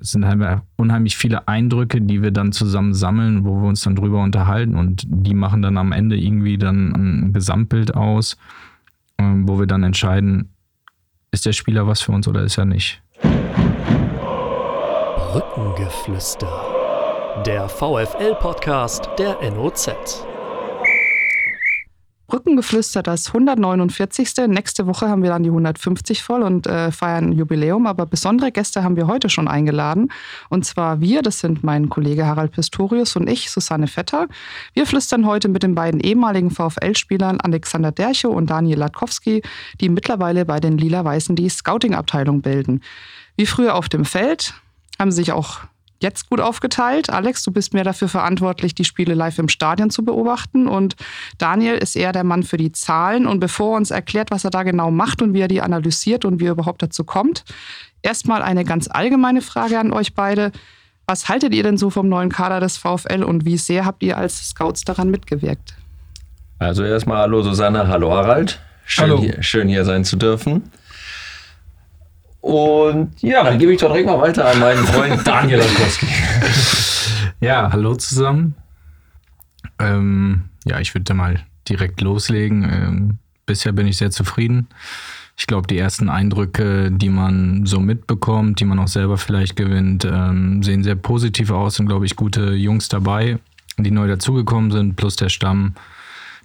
es sind halt unheimlich viele Eindrücke, die wir dann zusammen sammeln, wo wir uns dann drüber unterhalten und die machen dann am Ende irgendwie dann ein Gesamtbild aus, ähm, wo wir dann entscheiden, ist der Spieler was für uns oder ist er nicht. Brückengeflüster. Der VFL-Podcast der NOZ. Brückengeflüster, das 149. Nächste Woche haben wir dann die 150 voll und äh, feiern Jubiläum. Aber besondere Gäste haben wir heute schon eingeladen. Und zwar wir, das sind mein Kollege Harald Pistorius und ich, Susanne Vetter. Wir flüstern heute mit den beiden ehemaligen VfL-Spielern Alexander Derchow und Daniel Latkowski, die mittlerweile bei den Lila-Weißen die Scouting-Abteilung bilden. Wie früher auf dem Feld haben sie sich auch jetzt gut aufgeteilt. Alex, du bist mehr dafür verantwortlich, die Spiele live im Stadion zu beobachten. Und Daniel ist eher der Mann für die Zahlen. Und bevor er uns erklärt, was er da genau macht und wie er die analysiert und wie er überhaupt dazu kommt, erstmal eine ganz allgemeine Frage an euch beide. Was haltet ihr denn so vom neuen Kader des VfL und wie sehr habt ihr als Scouts daran mitgewirkt? Also erstmal hallo Susanne, hallo Harald. Schön, hallo. Hier, schön hier sein zu dürfen. Und ja, dann gebe ich doch direkt mal weiter an meinen Freund Daniel Lankowski. ja, hallo zusammen. Ähm, ja, ich würde mal direkt loslegen. Ähm, bisher bin ich sehr zufrieden. Ich glaube, die ersten Eindrücke, die man so mitbekommt, die man auch selber vielleicht gewinnt, ähm, sehen sehr positiv aus. Sind, glaube ich, gute Jungs dabei, die neu dazugekommen sind, plus der Stamm,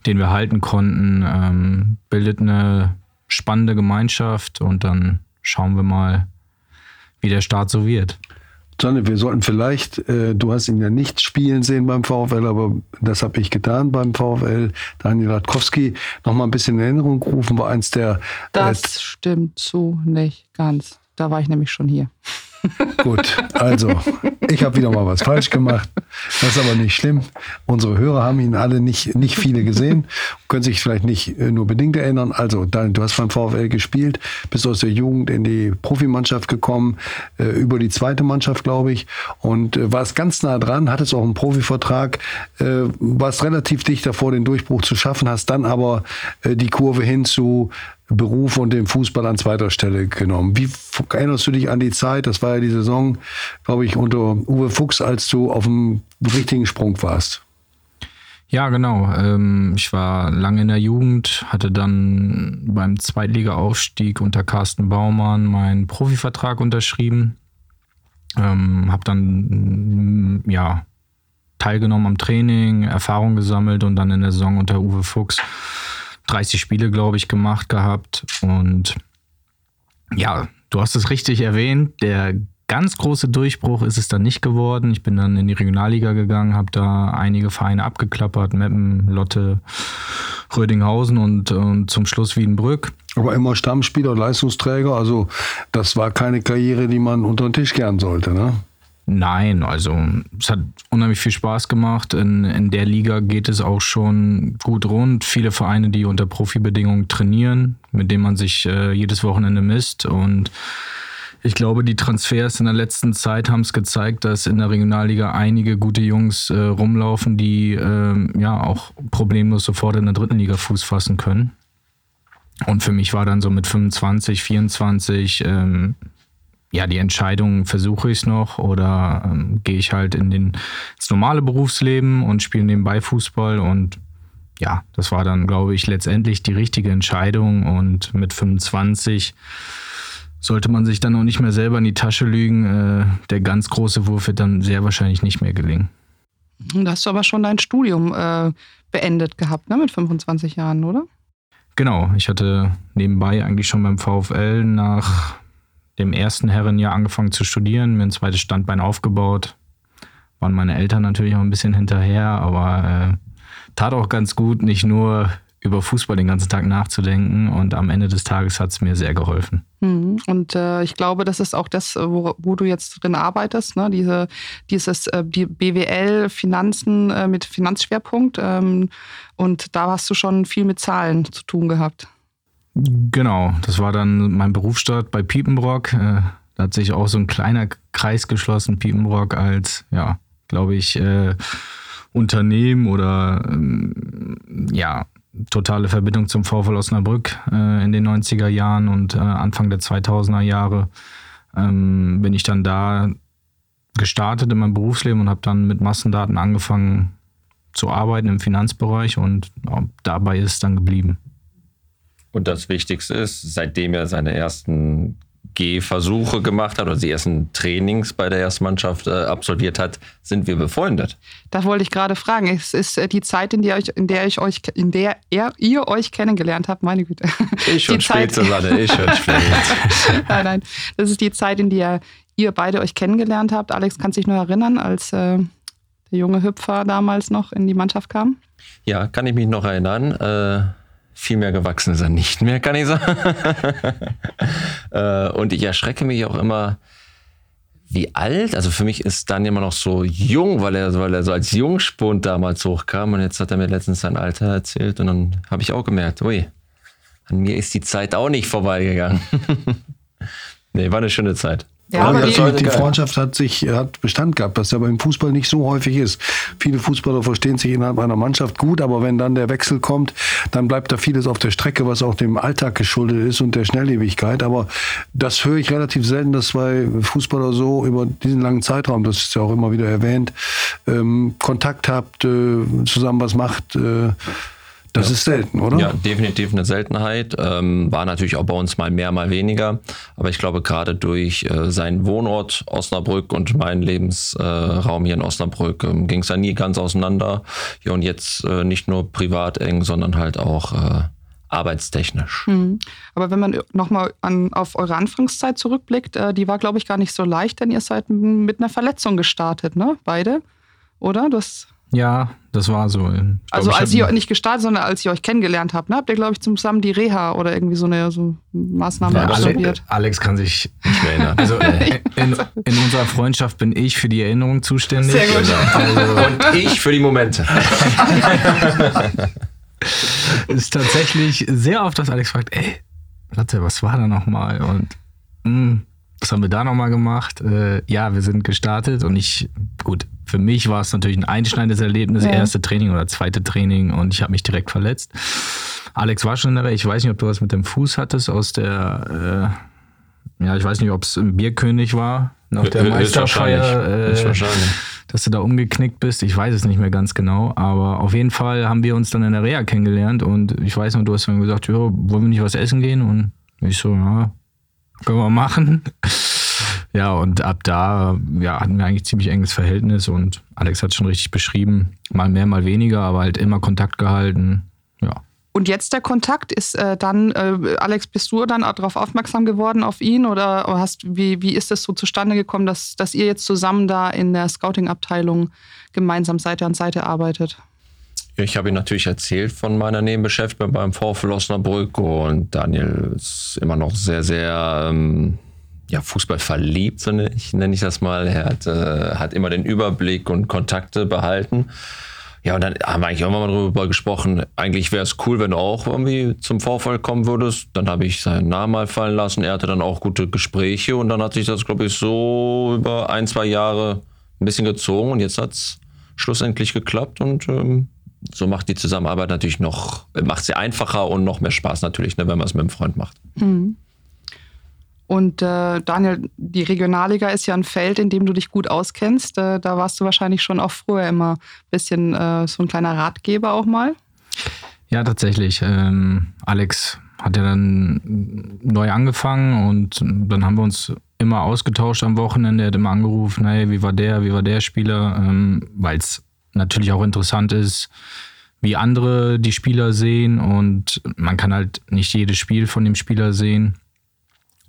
den wir halten konnten, ähm, bildet eine spannende Gemeinschaft und dann schauen wir mal, wie der Start so wird. Sonne, wir sollten vielleicht, äh, du hast ihn ja nicht spielen sehen beim VfL, aber das habe ich getan beim VfL. Daniel Latkowski noch mal ein bisschen in Erinnerung rufen, war eins der. Das äh, stimmt so nicht ganz. Da war ich nämlich schon hier. Gut, also ich habe wieder mal was falsch gemacht. Das ist aber nicht schlimm. Unsere Hörer haben ihn alle nicht, nicht viele gesehen, können sich vielleicht nicht äh, nur bedingt erinnern. Also, du hast beim VfL gespielt, bist aus der Jugend in die Profimannschaft gekommen, äh, über die zweite Mannschaft, glaube ich, und äh, warst ganz nah dran, hattest auch einen Profivertrag, warst relativ dicht davor, den Durchbruch zu schaffen, hast dann aber die Kurve hin zu Beruf und den Fußball an zweiter Stelle genommen. Wie erinnerst du dich an die Zeit? Das war ja die Saison, glaube ich, unter Uwe Fuchs, als du auf dem richtigen Sprung warst. Ja, genau. Ähm, ich war lange in der Jugend, hatte dann beim Zweitliga-Aufstieg unter Carsten Baumann meinen Profivertrag unterschrieben. Ähm, hab dann ja teilgenommen am Training, Erfahrung gesammelt und dann in der Saison unter Uwe Fuchs 30 Spiele, glaube ich, gemacht gehabt. Und ja, du hast es richtig erwähnt, der ganz große Durchbruch ist es dann nicht geworden. Ich bin dann in die Regionalliga gegangen, habe da einige Vereine abgeklappert, Meppen, Lotte, Rödinghausen und, und zum Schluss Wiedenbrück. Aber immer Stammspieler, Leistungsträger, also das war keine Karriere, die man unter den Tisch kehren sollte, ne? Nein, also es hat unheimlich viel Spaß gemacht. In, in der Liga geht es auch schon gut rund. Viele Vereine, die unter Profibedingungen trainieren, mit denen man sich äh, jedes Wochenende misst. Und ich glaube, die Transfers in der letzten Zeit haben es gezeigt, dass in der Regionalliga einige gute Jungs äh, rumlaufen, die äh, ja auch problemlos sofort in der dritten Liga Fuß fassen können. Und für mich war dann so mit 25, 24 ähm, ja, die Entscheidung, versuche ich es noch oder ähm, gehe ich halt in den, ins normale Berufsleben und spiele nebenbei Fußball und ja, das war dann, glaube ich, letztendlich die richtige Entscheidung und mit 25 sollte man sich dann auch nicht mehr selber in die Tasche lügen. Äh, der ganz große Wurf wird dann sehr wahrscheinlich nicht mehr gelingen. Da hast du aber schon dein Studium äh, beendet gehabt, ne, mit 25 Jahren, oder? Genau, ich hatte nebenbei eigentlich schon beim VfL nach dem ersten Herrenjahr angefangen zu studieren, mir ein zweites Standbein aufgebaut. Waren meine Eltern natürlich auch ein bisschen hinterher, aber äh, tat auch ganz gut, nicht nur über Fußball den ganzen Tag nachzudenken und am Ende des Tages hat es mir sehr geholfen. Mhm. Und äh, ich glaube, das ist auch das, wo, wo du jetzt drin arbeitest, ne? Diese, dieses äh, die BWL Finanzen äh, mit Finanzschwerpunkt. Ähm, und da hast du schon viel mit Zahlen zu tun gehabt. Genau, das war dann mein Berufsstart bei Piepenbrock. Äh, da hat sich auch so ein kleiner Kreis geschlossen, Piepenbrock als, ja, glaube ich, äh, Unternehmen oder ähm, ja, totale Verbindung zum VfL Osnabrück äh, in den 90er Jahren und äh, Anfang der 2000er Jahre ähm, bin ich dann da gestartet in meinem Berufsleben und habe dann mit Massendaten angefangen zu arbeiten im Finanzbereich und dabei ist es dann geblieben. Und das Wichtigste ist, seitdem er seine ersten Gehversuche gemacht hat oder die ersten Trainings bei der Erstmannschaft äh, absolviert hat, sind wir befreundet. Da wollte ich gerade fragen. Es ist äh, die Zeit, in der, ich, in der ich euch, in der er, ihr euch kennengelernt habt, meine Güte. Ich schon spät, Susanne, ich schon spät. nein, nein. Das ist die Zeit, in der ihr beide euch kennengelernt habt. Alex kann sich nur erinnern, als äh, der junge Hüpfer damals noch in die Mannschaft kam. Ja, kann ich mich noch erinnern. Äh viel mehr gewachsen ist er nicht mehr, kann ich sagen. Äh, und ich erschrecke mich auch immer, wie alt, also für mich ist Daniel immer noch so jung, weil er, weil er so als Jungspund damals hochkam und jetzt hat er mir letztens sein Alter erzählt und dann habe ich auch gemerkt, ui, an mir ist die Zeit auch nicht vorbeigegangen. nee, war eine schöne Zeit. Ja, aber die, die, Freundschaft hat sich hat Bestand gehabt, was ja beim Fußball nicht so häufig ist. Viele Fußballer verstehen sich innerhalb einer Mannschaft gut, aber wenn dann der Wechsel kommt, dann bleibt da vieles auf der Strecke, was auch dem Alltag geschuldet ist und der Schnelllebigkeit. Aber das höre ich relativ selten, dass zwei Fußballer so über diesen langen Zeitraum, das ist ja auch immer wieder erwähnt, ähm, Kontakt habt, äh, zusammen was macht. Äh, das ja. ist selten, oder? Ja, definitiv eine Seltenheit. Ähm, war natürlich auch bei uns mal mehr, mal weniger. Aber ich glaube, gerade durch äh, seinen Wohnort Osnabrück und meinen Lebensraum äh, hier in Osnabrück ähm, ging es ja nie ganz auseinander. Ja, und jetzt äh, nicht nur privat eng, sondern halt auch äh, arbeitstechnisch. Mhm. Aber wenn man nochmal auf eure Anfangszeit zurückblickt, äh, die war, glaube ich, gar nicht so leicht, denn ihr seid mit einer Verletzung gestartet, ne? Beide, oder? Du hast ja, das war so. Ich also glaub, als ihr nicht gestartet, sondern als ihr euch kennengelernt habt, ne? habt ihr, glaube ich, zusammen die Reha oder irgendwie so eine so Maßnahme ja, absolviert. Alex kann sich nicht mehr erinnern. Also in, in, unserer Freundschaft bin ich für die Erinnerung zuständig. Sehr gut. Also, und ich für die Momente. ist tatsächlich sehr oft, dass Alex fragt, ey, Latte, was war da nochmal? Und mh, hm, was haben wir da nochmal gemacht? Äh, ja, wir sind gestartet und ich, gut, für mich war es natürlich ein einschneidendes Erlebnis, ja. erste Training oder zweite Training und ich habe mich direkt verletzt. Alex war schon in der Welt. Ich weiß nicht, ob du was mit dem Fuß hattest aus der, äh, ja, ich weiß nicht, ob es im Bierkönig war, nach der Meisterfeier, äh, dass du da umgeknickt bist. Ich weiß es nicht mehr ganz genau, aber auf jeden Fall haben wir uns dann in der Reha kennengelernt und ich weiß noch, du hast dann gesagt, ja, wollen wir nicht was essen gehen? Und ich so, ja, können wir machen. Ja, und ab da ja, hatten wir eigentlich ziemlich enges Verhältnis und Alex hat es schon richtig beschrieben. Mal mehr, mal weniger, aber halt immer Kontakt gehalten. Ja. Und jetzt der Kontakt ist äh, dann, äh, Alex, bist du dann darauf aufmerksam geworden auf ihn oder hast, wie, wie ist es so zustande gekommen, dass, dass ihr jetzt zusammen da in der Scouting-Abteilung gemeinsam Seite an Seite arbeitet? Ich habe ihm natürlich erzählt von meiner Nebenbeschäftigung beim VfL Osnabrück und Daniel ist immer noch sehr, sehr ähm, ja, Fußball verliebt, nenne ich, nenne ich das mal. Er hat, äh, hat immer den Überblick und Kontakte behalten. Ja, und dann haben wir eigentlich irgendwann mal darüber gesprochen, eigentlich wäre es cool, wenn du auch irgendwie zum VfL kommen würdest. Dann habe ich seinen Namen mal fallen lassen. Er hatte dann auch gute Gespräche und dann hat sich das, glaube ich, so über ein, zwei Jahre ein bisschen gezogen und jetzt hat es schlussendlich geklappt und ähm, so macht die Zusammenarbeit natürlich noch, macht sie einfacher und noch mehr Spaß natürlich, ne, wenn man es mit einem Freund macht. Mhm. Und äh, Daniel, die Regionalliga ist ja ein Feld, in dem du dich gut auskennst. Äh, da warst du wahrscheinlich schon auch früher immer ein bisschen äh, so ein kleiner Ratgeber auch mal. Ja, tatsächlich. Ähm, Alex hat ja dann neu angefangen und dann haben wir uns immer ausgetauscht am Wochenende. Er hat immer angerufen, hey, wie war der, wie war der Spieler? Ähm, Weil es natürlich auch interessant ist, wie andere die Spieler sehen und man kann halt nicht jedes Spiel von dem Spieler sehen.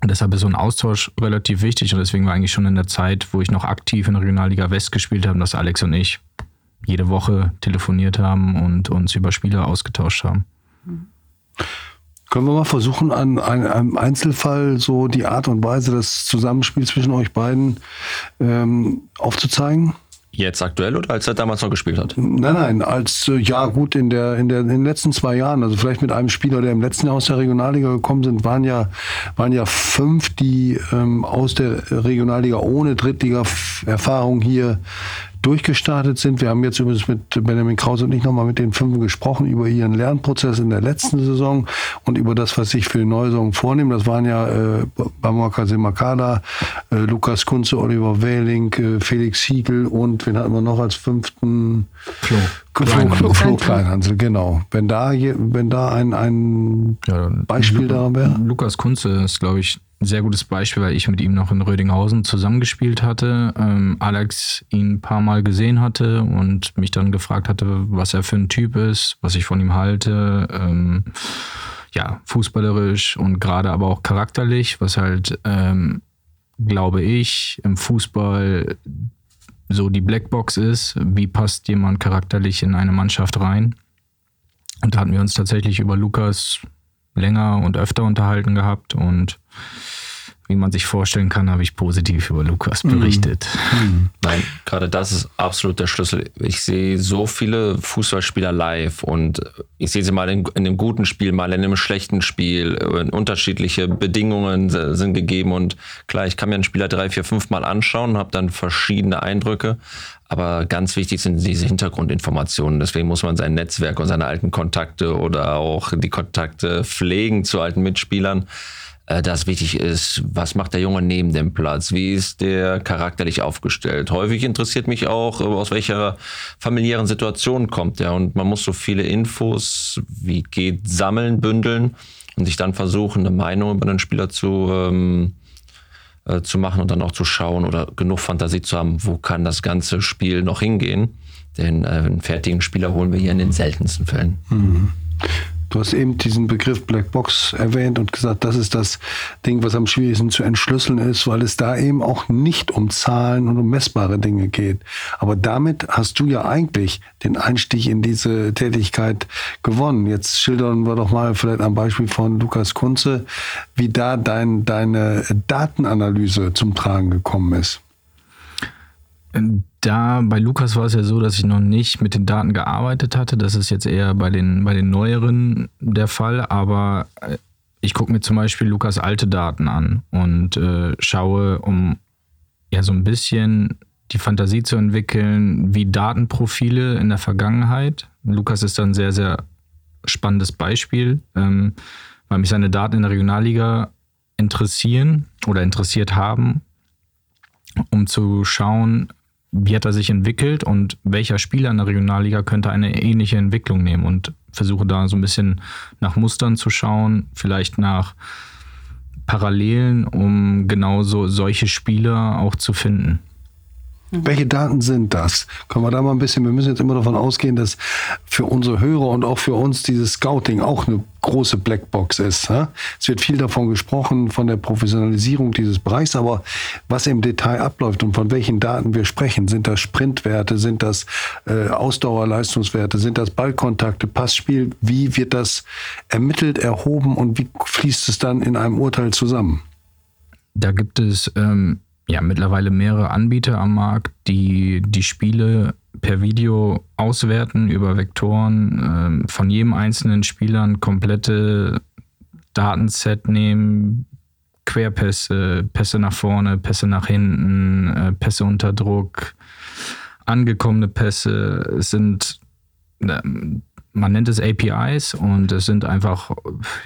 Deshalb ist so ein Austausch relativ wichtig und deswegen war eigentlich schon in der Zeit, wo ich noch aktiv in der Regionalliga West gespielt habe, dass Alex und ich jede Woche telefoniert haben und uns über Spieler ausgetauscht haben. Können wir mal versuchen, an einem Einzelfall so die Art und Weise des Zusammenspiels zwischen euch beiden ähm, aufzuzeigen? Jetzt aktuell oder als er damals noch gespielt hat? Nein, nein, als äh, ja gut in der, in der in den letzten zwei Jahren, also vielleicht mit einem Spieler, der im letzten Jahr aus der Regionalliga gekommen sind, waren ja waren ja fünf, die ähm, aus der Regionalliga ohne Drittliga-Erfahrung hier durchgestartet sind. Wir haben jetzt übrigens mit Benjamin Krause und ich nochmal mit den Fünfen gesprochen über ihren Lernprozess in der letzten Saison und über das, was sich für die neue Saison vornehmen. Das waren ja äh, Bamaka Semakada, äh, Lukas Kunze, Oliver Wähling, äh, Felix Siegel und wen hatten wir noch als fünften? Flo. Flo, Kleinhansel, genau. Wenn da, wenn da ein, ein Ja, Beispiel da wäre. Lukas Kunze ist, glaube ich, sehr gutes Beispiel, weil ich mit ihm noch in Rödinghausen zusammengespielt hatte. Ähm, Alex ihn ein paar Mal gesehen hatte und mich dann gefragt hatte, was er für ein Typ ist, was ich von ihm halte. Ähm, ja, fußballerisch und gerade aber auch charakterlich, was halt, ähm, glaube ich, im Fußball so die Blackbox ist. Wie passt jemand charakterlich in eine Mannschaft rein? Und da hatten wir uns tatsächlich über Lukas länger und öfter unterhalten gehabt und wie man sich vorstellen kann, habe ich positiv über Lukas berichtet. Nein, gerade das ist absolut der Schlüssel. Ich sehe so viele Fußballspieler live und ich sehe sie mal in, in einem guten Spiel, mal in einem schlechten Spiel. Und Unterschiedliche Bedingungen sind gegeben und klar, ich kann mir einen Spieler drei, vier, fünf Mal anschauen, habe dann verschiedene Eindrücke. Aber ganz wichtig sind diese Hintergrundinformationen. Deswegen muss man sein Netzwerk und seine alten Kontakte oder auch die Kontakte pflegen zu alten Mitspielern das wichtig ist, was macht der Junge neben dem Platz, wie ist der charakterlich aufgestellt. Häufig interessiert mich auch, äh, aus welcher familiären Situation kommt er und man muss so viele Infos wie geht sammeln, bündeln und sich dann versuchen, eine Meinung über den Spieler zu, ähm, äh, zu machen und dann auch zu schauen oder genug Fantasie zu haben, wo kann das ganze Spiel noch hingehen. Denn äh, einen fertigen Spieler holen wir hier in den seltensten Fällen. Du hast eben diesen Begriff Black Box erwähnt und gesagt, das ist das Ding, was am schwierigsten zu entschlüsseln ist, weil es da eben auch nicht um Zahlen und um messbare Dinge geht. Aber damit hast du ja eigentlich den Einstieg in diese Tätigkeit gewonnen. Jetzt schildern wir doch mal vielleicht am Beispiel von Lukas Kunze, wie da dein, deine Datenanalyse zum Tragen gekommen ist. Da bei Lukas war es ja so, dass ich noch nicht mit den Daten gearbeitet hatte. Das ist jetzt eher bei den, bei den neueren der Fall. Aber äh, ich gucke mir zum Beispiel Lukas alte Daten an und äh, schaue, um ja so ein bisschen die Fantasie zu entwickeln, wie Datenprofile in der Vergangenheit. Lukas ist da ein sehr, sehr spannendes Beispiel, ähm, weil mich seine Daten in der Regionalliga interessieren oder interessiert haben, um zu schauen, wie hat er sich entwickelt und welcher Spieler in der Regionalliga könnte eine ähnliche Entwicklung nehmen und versuche da so ein bisschen nach Mustern zu schauen, vielleicht nach Parallelen, um genauso solche Spieler auch zu finden. Welche Daten sind das? Können wir da mal ein bisschen, wir müssen jetzt immer davon ausgehen, dass für unsere Hörer und auch für uns dieses Scouting auch eine große Blackbox ist. hä? Es wird viel davon gesprochen, von der Professionalisierung dieses Bereichs, aber was im Detail abläuft und von welchen Daten wir sprechen, sind das Sprintwerte, sind das äh, Ausdauerleistungswerte, sind das Ballkontakte, Passspiel, wie wird das ermittelt, erhoben und wie fließt es dann in einem Urteil zusammen? Da gibt es ähm, ja mittlerweile mehrere Anbieter am Markt, die die Spiele per Video auswerten über Vektoren, ähm, von jedem einzelnen Spieler ein komplette Datenset nehmen, Querpässe, Pässe nach vorne, Pässe nach hinten, äh, Pässe unter Druck, angekommene Pässe. Es sind, ähm, man nennt es APIs und es sind einfach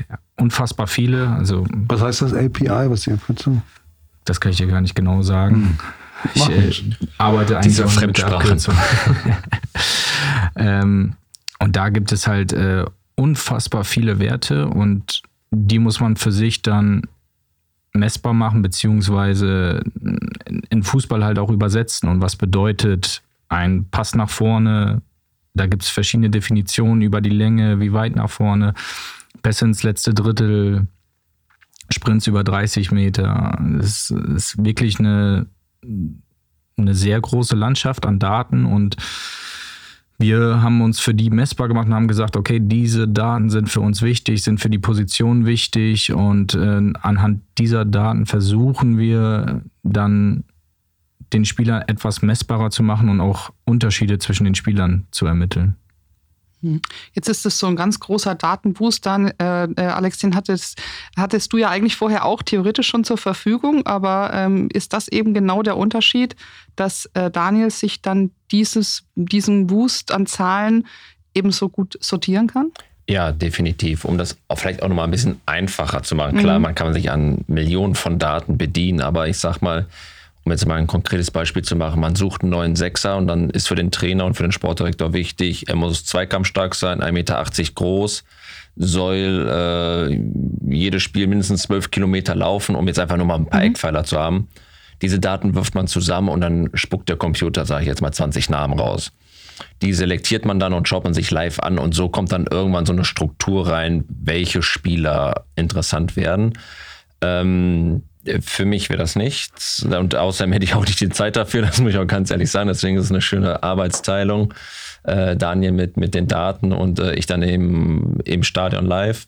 ja, unfassbar viele. Also Was heißt das API? Was ist die Abkürzung? Das kann ich dir gar nicht genau sagen. Ich Mach äh, arbeite eigentlich Diese nur mit ähm, und da gibt es halt äh, unfassbar viele Werte und die muss man für sich dann messbar machen, beziehungsweise in- in Fußball halt auch übersetzen. Und was bedeutet ein Pass nach vorne? Da gibt es verschiedene Definitionen über die Länge, wie weit nach vorne, Pässe ins letzte Drittel, Sprints über 30 Meter. Es ist wirklich eine, eine sehr große Landschaft an Daten und wir haben uns für die messbar gemacht und haben gesagt, okay, diese Daten sind für uns wichtig, sind für die Position wichtig und äh, anhand dieser Daten versuchen wir dann den Spielern etwas messbarer zu machen und auch Unterschiede zwischen den Spielern zu ermitteln. Hm. Jetzt ist es so ein ganz großer Datenboost dann. Äh, äh, Alex, den hattest, hattest du ja eigentlich vorher auch theoretisch schon zur Verfügung, aber ähm, ist das eben genau der Unterschied, dass äh, Daniel sich dann dieses, diesen Boost an Zahlen ebenso gut sortieren kann? Ja, definitiv. Um das auch vielleicht auch nochmal ein bisschen einfacher zu machen. Klar, mhm. man kann sich an Millionen von Daten bedienen, aber ich sag mal, um jetzt mal ein konkretes Beispiel zu machen, man sucht einen neuen Sechser und dann ist für den Trainer und für den Sportdirektor wichtig, er muss zweikampfstark sein, 1,80 Meter groß, soll äh, jedes Spiel mindestens zwölf Kilometer laufen, um jetzt einfach nur mal ein paar mhm. Eckpfeiler zu haben. Diese Daten wirft man zusammen und dann spuckt der Computer, sage ich jetzt mal, 20 Namen raus. Die selektiert man dann und schaut man sich live an und so kommt dann irgendwann so eine Struktur rein, welche Spieler interessant werden. Ähm, für mich wäre das nichts. Und außerdem hätte ich auch nicht die Zeit dafür, das muss ich auch ganz ehrlich sagen. Deswegen ist es eine schöne Arbeitsteilung. Äh, Daniel mit, mit den Daten und äh, ich dann eben im Stadion live.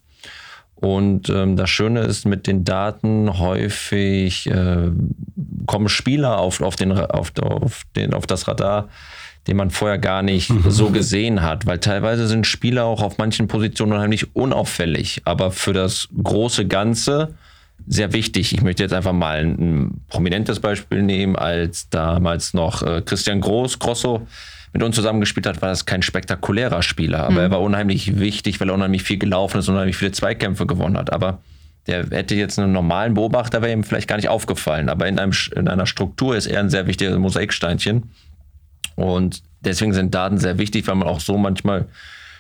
Und ähm, das Schöne ist, mit den Daten häufig äh, kommen Spieler auf, auf, den, auf, auf, den, auf das Radar, den man vorher gar nicht mhm. so gesehen hat, weil teilweise sind Spieler auch auf manchen Positionen unheimlich unauffällig, aber für das große Ganze sehr wichtig. Ich möchte jetzt einfach mal ein prominentes Beispiel nehmen, als damals noch äh, Christian Groß, Grosso, mit uns zusammengespielt hat, war das kein spektakulärer Spieler, aber mhm. er war unheimlich wichtig, weil er unheimlich viel gelaufen ist und unheimlich viele Zweikämpfe gewonnen hat. Aber der hätte jetzt einen normalen Beobachter, wäre ihm vielleicht gar nicht aufgefallen. Aber in, einem, in einer Struktur ist er ein sehr wichtiges Mosaiksteinchen. Und deswegen sind Daten sehr wichtig, weil man auch so manchmal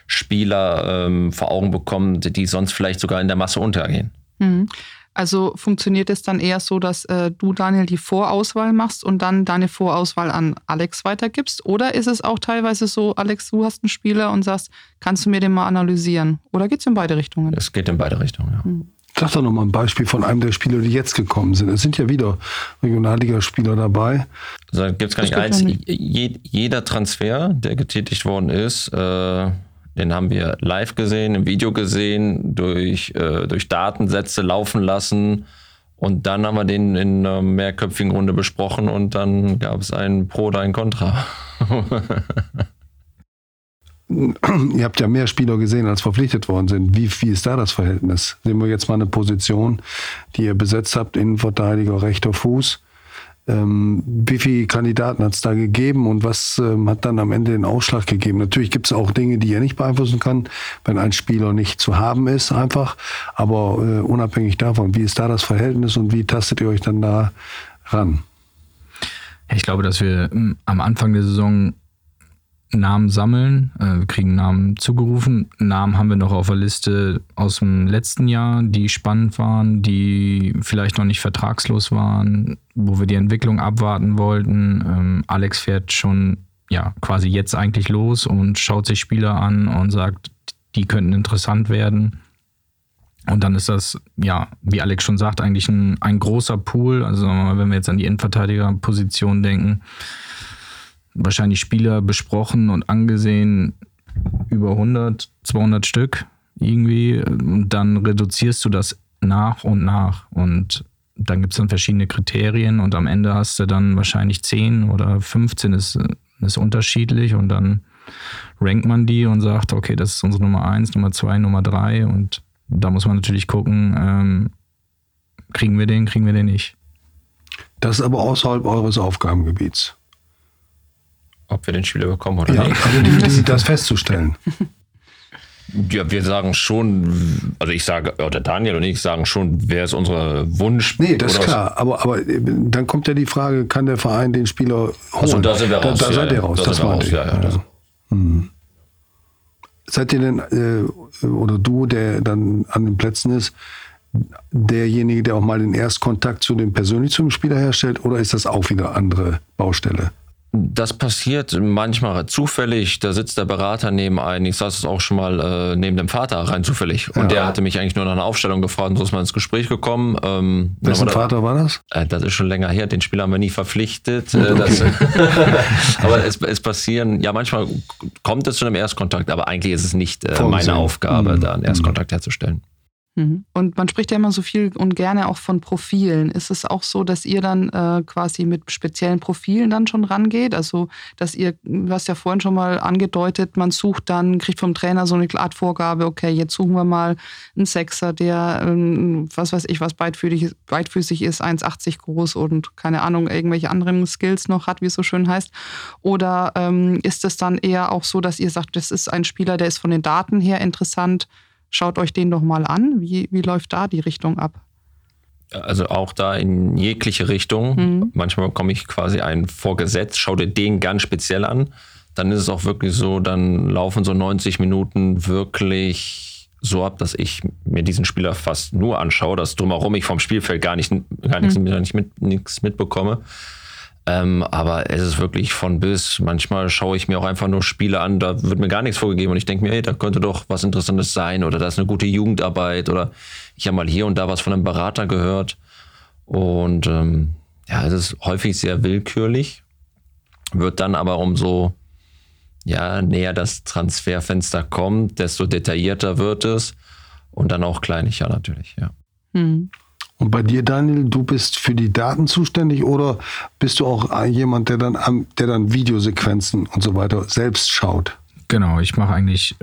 Spieler ähm, vor Augen bekommt, die sonst vielleicht sogar in der Masse untergehen. Mhm. Also funktioniert es dann eher so, dass äh, du, Daniel, die Vorauswahl machst und dann deine Vorauswahl an Alex weitergibst? Oder ist es auch teilweise so, Alex, du hast einen Spieler und sagst, kannst du mir den mal analysieren? Oder geht es in beide Richtungen? Es geht in beide Richtungen, ja. Hm. Sag doch nochmal ein Beispiel von einem der Spieler, die jetzt gekommen sind. Es sind ja wieder Regionalligaspieler dabei. Also gibt es gar nicht eins. jeder Transfer, der getätigt worden ist, äh, den haben wir live gesehen, im Video gesehen, durch, äh, durch Datensätze laufen lassen. Und dann haben wir den in einer mehrköpfigen Runde besprochen und dann gab es ein Pro oder ein Contra. Ihr habt ja mehr Spieler gesehen, als verpflichtet worden sind. Wie, wie ist da das Verhältnis? Sehen wir jetzt mal eine Position, die ihr besetzt habt, Innenverteidiger, rechter Fuß. Ähm, wie viele Kandidaten hat es da gegeben und was ähm, hat dann am Ende den Ausschlag gegeben? Natürlich gibt es auch Dinge, die er nicht beeinflussen kann, wenn ein Spieler nicht zu haben ist, einfach. Aber äh, unabhängig davon, wie ist da das Verhältnis und wie tastet ihr euch dann da ran? Ich glaube, dass wir hm, am Anfang der Saison Namen sammeln. Äh, kriegen Namen zugerufen. Namen haben wir noch auf der Liste aus dem letzten Jahr, die spannend waren, die vielleicht noch nicht vertragslos waren, wo wir die Entwicklung abwarten wollten. Ähm, Alex fährt schon ja quasi jetzt eigentlich los und schaut sich Spieler an und sagt, die könnten interessant werden. Und dann ist das, ja, wie Alex schon sagt, eigentlich ein, ein großer Pool. Also wenn wir jetzt an die Innenverteidigerposition denken, wahrscheinlich Spieler besprochen und angesehen, über 100, 200 Stück irgendwie. Und dann reduzierst du das nach und nach. Und dann gibt es dann verschiedene Kriterien und am Ende hast du dann wahrscheinlich 10 oder 15, ist, ist unterschiedlich. Und dann rankt man die und sagt, okay, das ist unsere Nummer 1, Nummer 2, Nummer 3. Und da muss man natürlich gucken, ähm, kriegen wir den, kriegen wir den nicht. Das ist aber außerhalb eures Aufgabengebiets ob wir den Spieler bekommen oder ja, nicht. Also ist das festzustellen? Ja, wir sagen schon, also ich sage, oder Daniel und ich sagen schon, wer ist unser Wunsch? Nee, das ist klar. Aber, aber dann kommt ja die Frage, kann der Verein den Spieler holen? Also da sind wir raus. Da, da ja, seid ihr raus, da das war ja, ja, ja. Hm. Seid ihr denn, äh, oder du, der dann an den Plätzen ist, derjenige, der auch mal den Erstkontakt zu dem persönlich zum Spieler herstellt, oder ist das auch wieder andere Baustelle? Das passiert manchmal zufällig. Da sitzt der Berater neben einem. Ich saß es auch schon mal äh, neben dem Vater rein zufällig. Und ja. der hatte mich eigentlich nur nach einer Aufstellung gefragt und so ist man ins Gespräch gekommen. Ähm, Wessen da, Vater war das? Äh, das ist schon länger her. Den Spieler haben wir nie verpflichtet. Äh, das, aber es, es, passieren, ja, manchmal kommt es zu einem Erstkontakt, aber eigentlich ist es nicht äh, meine Aufgabe, mhm. da einen Erstkontakt herzustellen. Mhm. Und man spricht ja immer so viel und gerne auch von Profilen. Ist es auch so, dass ihr dann äh, quasi mit speziellen Profilen dann schon rangeht? Also, dass ihr, du hast ja vorhin schon mal angedeutet, man sucht dann, kriegt vom Trainer so eine Art Vorgabe, okay, jetzt suchen wir mal einen Sechser, der, ähm, was weiß ich, was beidfüßig, beidfüßig ist, 1,80 groß und keine Ahnung, irgendwelche anderen Skills noch hat, wie es so schön heißt. Oder ähm, ist es dann eher auch so, dass ihr sagt, das ist ein Spieler, der ist von den Daten her interessant? Schaut euch den doch mal an. Wie, wie läuft da die Richtung ab? Also auch da in jegliche Richtung. Mhm. Manchmal bekomme ich quasi ein Vorgesetz, schau dir den ganz speziell an. Dann ist es auch wirklich so, dann laufen so 90 Minuten wirklich so ab, dass ich mir diesen Spieler fast nur anschaue, dass drumherum ich vom Spielfeld gar, nicht, gar nichts, mhm. nicht mit, nichts mitbekomme. Ähm, aber es ist wirklich von bis. Manchmal schaue ich mir auch einfach nur Spiele an, da wird mir gar nichts vorgegeben und ich denke mir, hey, da könnte doch was Interessantes sein oder da ist eine gute Jugendarbeit oder ich habe mal hier und da was von einem Berater gehört. Und ähm, ja, es ist häufig sehr willkürlich, wird dann aber umso ja, näher das Transferfenster kommt, desto detaillierter wird es und dann auch kleinlicher natürlich, ja. Hm. Und bei dir, Daniel, du bist für die Daten zuständig oder bist du auch jemand, der dann, der dann Videosequenzen und so weiter selbst schaut? Genau, ich mache eigentlich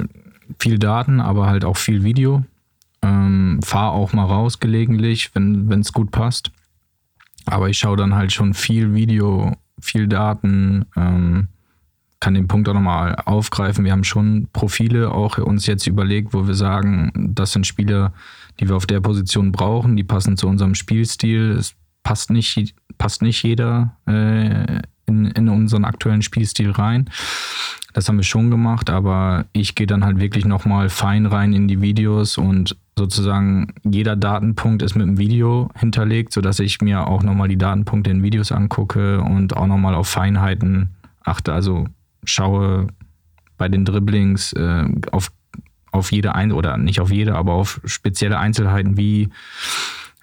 viel Daten, aber halt auch viel Video. Ähm, Fahre auch mal raus gelegentlich, wenn es gut passt. Aber ich schaue dann halt schon viel Video, viel Daten, ähm, kann den Punkt auch nochmal aufgreifen. Wir haben schon Profile auch uns jetzt überlegt, wo wir sagen, das sind Spieler, die wir auf der Position brauchen, die passen zu unserem Spielstil. Es passt nicht, passt nicht jeder äh, in, in unseren aktuellen Spielstil rein. Das haben wir schon gemacht, aber ich gehe dann halt wirklich nochmal fein rein in die Videos und sozusagen jeder Datenpunkt ist mit einem Video hinterlegt, sodass ich mir auch nochmal die Datenpunkte in Videos angucke und auch nochmal auf Feinheiten achte. Also schaue bei den Dribblings äh, auf auf jede ein oder nicht auf jede, aber auf spezielle Einzelheiten, wie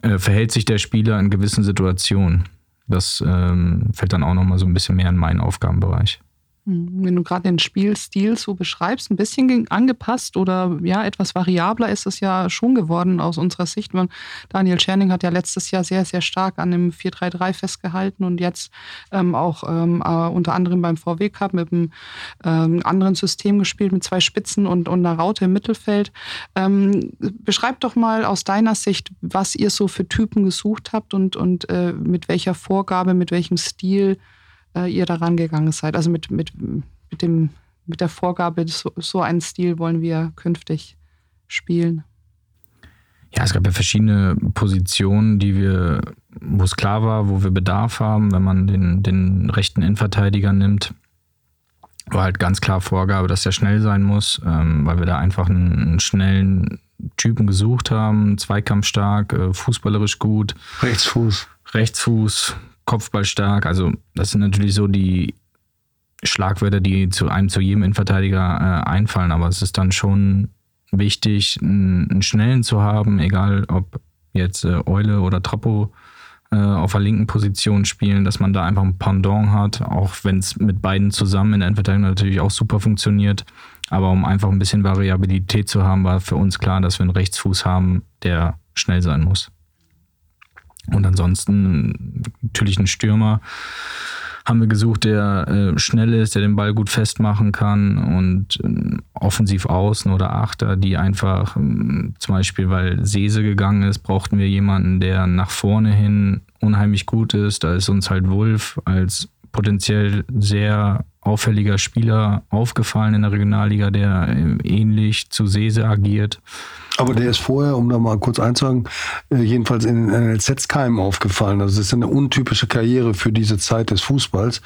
äh, verhält sich der Spieler in gewissen Situationen. Das ähm, fällt dann auch nochmal so ein bisschen mehr in meinen Aufgabenbereich. Wenn du gerade den Spielstil so beschreibst, ein bisschen angepasst oder ja, etwas variabler ist es ja schon geworden aus unserer Sicht. Man, Daniel Scherning hat ja letztes Jahr sehr, sehr stark an dem 4-3-3 festgehalten und jetzt ähm, auch ähm, äh, unter anderem beim VW Cup mit einem ähm, anderen System gespielt, mit zwei Spitzen und, und einer Raute im Mittelfeld. Ähm, beschreib doch mal aus deiner Sicht, was ihr so für Typen gesucht habt und, und äh, mit welcher Vorgabe, mit welchem Stil äh, ihr da rangegangen seid. Also mit, mit, mit, dem, mit der Vorgabe, so, so einen Stil wollen wir künftig spielen. Ja, es gab ja verschiedene Positionen, die wir, wo es klar war, wo wir Bedarf haben, wenn man den, den rechten Innenverteidiger nimmt. War halt ganz klar Vorgabe, dass er schnell sein muss, ähm, weil wir da einfach einen, einen, schnellen Typen gesucht haben, zweikampfstark, äh, fußballerisch gut. Rechtsfuß. Rechtsfuß, Kopfball stark. Also das sind natürlich so die Schlagwörter, die zu einem zu jedem Innenverteidiger äh, einfallen. Aber es ist dann schon wichtig, einen, schnellen zu haben, egal ob jetzt äh, Eule oder Trappo äh, auf der linken Position spielen, dass man da einfach ein Pendant hat, auch wenn es mit beiden zusammen in der Innenverteidigung natürlich auch super funktioniert. Aber um einfach ein bisschen Variabilität zu haben, war für uns klar, dass wir einen Rechtsfuß haben, der schnell sein muss. Und ansonsten natürlich ein Stürmer haben wir gesucht, der äh, schnell ist, der den Ball gut festmachen kann und äh, offensiv außen oder Achter, die einfach äh, zum Beispiel, weil Sese gegangen ist, brauchten wir jemanden, der nach vorne hin unheimlich gut ist. Da ist uns halt Wolf als potenziell sehr auffälliger Spieler aufgefallen in der Regionalliga, der äh, ähnlich zu Sese agiert. Aber der ist vorher, um da mal kurz einzuhaken, äh, jedenfalls in den NLZs keinem aufgefallen. Also das ist eine untypische Karriere für diese Zeit des Fußballs.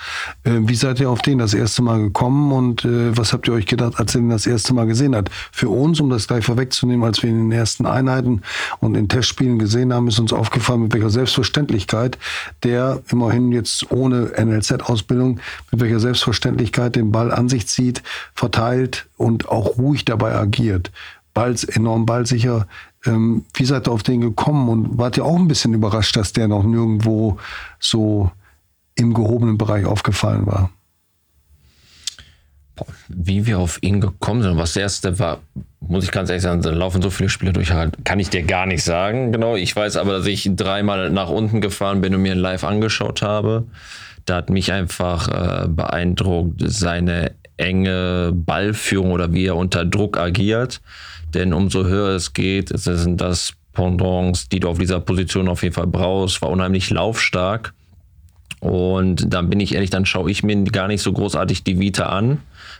Äh, wie seid ihr auf den das erste Mal gekommen und äh, was habt ihr euch gedacht, als ihr ihn das erste Mal gesehen habt? Für uns, um das gleich vorwegzunehmen, als wir ihn in den ersten Einheiten und in Testspielen gesehen haben, ist uns aufgefallen, mit welcher Selbstverständlichkeit der immerhin jetzt ohne NLZ-Ausbildung, mit welcher Selbstverständlichkeit den Ball an sich zieht, verteilt und auch ruhig dabei agiert. Ball, enorm ballsicher. Ähm, wie seid ihr auf den gekommen und wart ihr auch ein bisschen überrascht, dass der noch nirgendwo so im gehobenen Bereich aufgefallen war? Wie wir auf ihn gekommen sind, was das erste war, muss ich ganz ehrlich sagen, da laufen so viele Spiele durch, halt, kann ich dir gar nicht sagen. Genau, ich weiß aber, dass ich dreimal nach unten gefahren bin und mir live angeschaut habe. Da hat mich einfach äh, beeindruckt seine enge Ballführung oder wie er unter Druck agiert. Denn umso höher es geht, sind das Pendants, die du auf dieser Position auf jeden Fall brauchst. War unheimlich laufstark. Und dann bin ich ehrlich, dann schaue ich mir gar nicht so großartig die Vita an,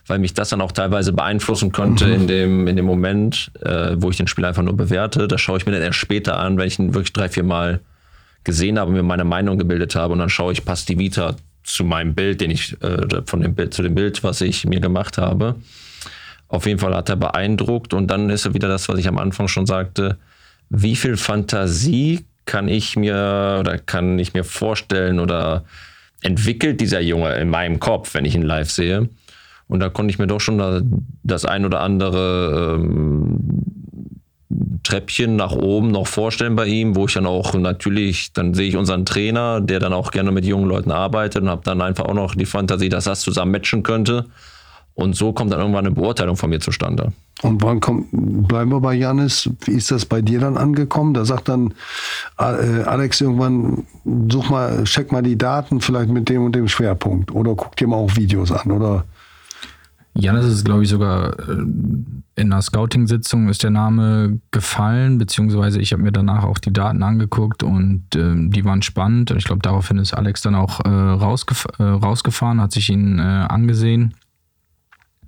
weil mich das dann auch teilweise beeinflussen könnte mhm. in, dem, in dem Moment, äh, wo ich den Spiel einfach nur bewerte. Das schaue ich mir dann erst später an, wenn ich ihn wirklich drei, vier Mal gesehen habe und mir meine Meinung gebildet habe. Und dann schaue ich, passt die Vita zu meinem Bild, den ich, äh, von dem Bild, zu dem Bild, was ich mir gemacht habe. Auf jeden Fall hat er beeindruckt und dann ist er wieder das, was ich am Anfang schon sagte. Wie viel Fantasie kann ich mir oder kann ich mir vorstellen oder entwickelt dieser Junge in meinem Kopf, wenn ich ihn live sehe. Und da konnte ich mir doch schon das ein oder andere ähm, Treppchen nach oben noch vorstellen bei ihm, wo ich dann auch natürlich, dann sehe ich unseren Trainer, der dann auch gerne mit jungen Leuten arbeitet und habe dann einfach auch noch die Fantasie, dass das zusammen matchen könnte. Und so kommt dann irgendwann eine Beurteilung von mir zustande. Und wann kommt, bleiben wir bei Janis, wie ist das bei dir dann angekommen? Da sagt dann äh, Alex irgendwann, such mal, check mal die Daten vielleicht mit dem und dem Schwerpunkt oder guck dir mal auch Videos an oder? Janis ist, glaube ich, sogar äh, in einer Scouting-Sitzung ist der Name gefallen, beziehungsweise ich habe mir danach auch die Daten angeguckt und äh, die waren spannend. Ich glaube, daraufhin ist Alex dann auch äh, rausgef äh, rausgefahren, hat sich ihn äh, angesehen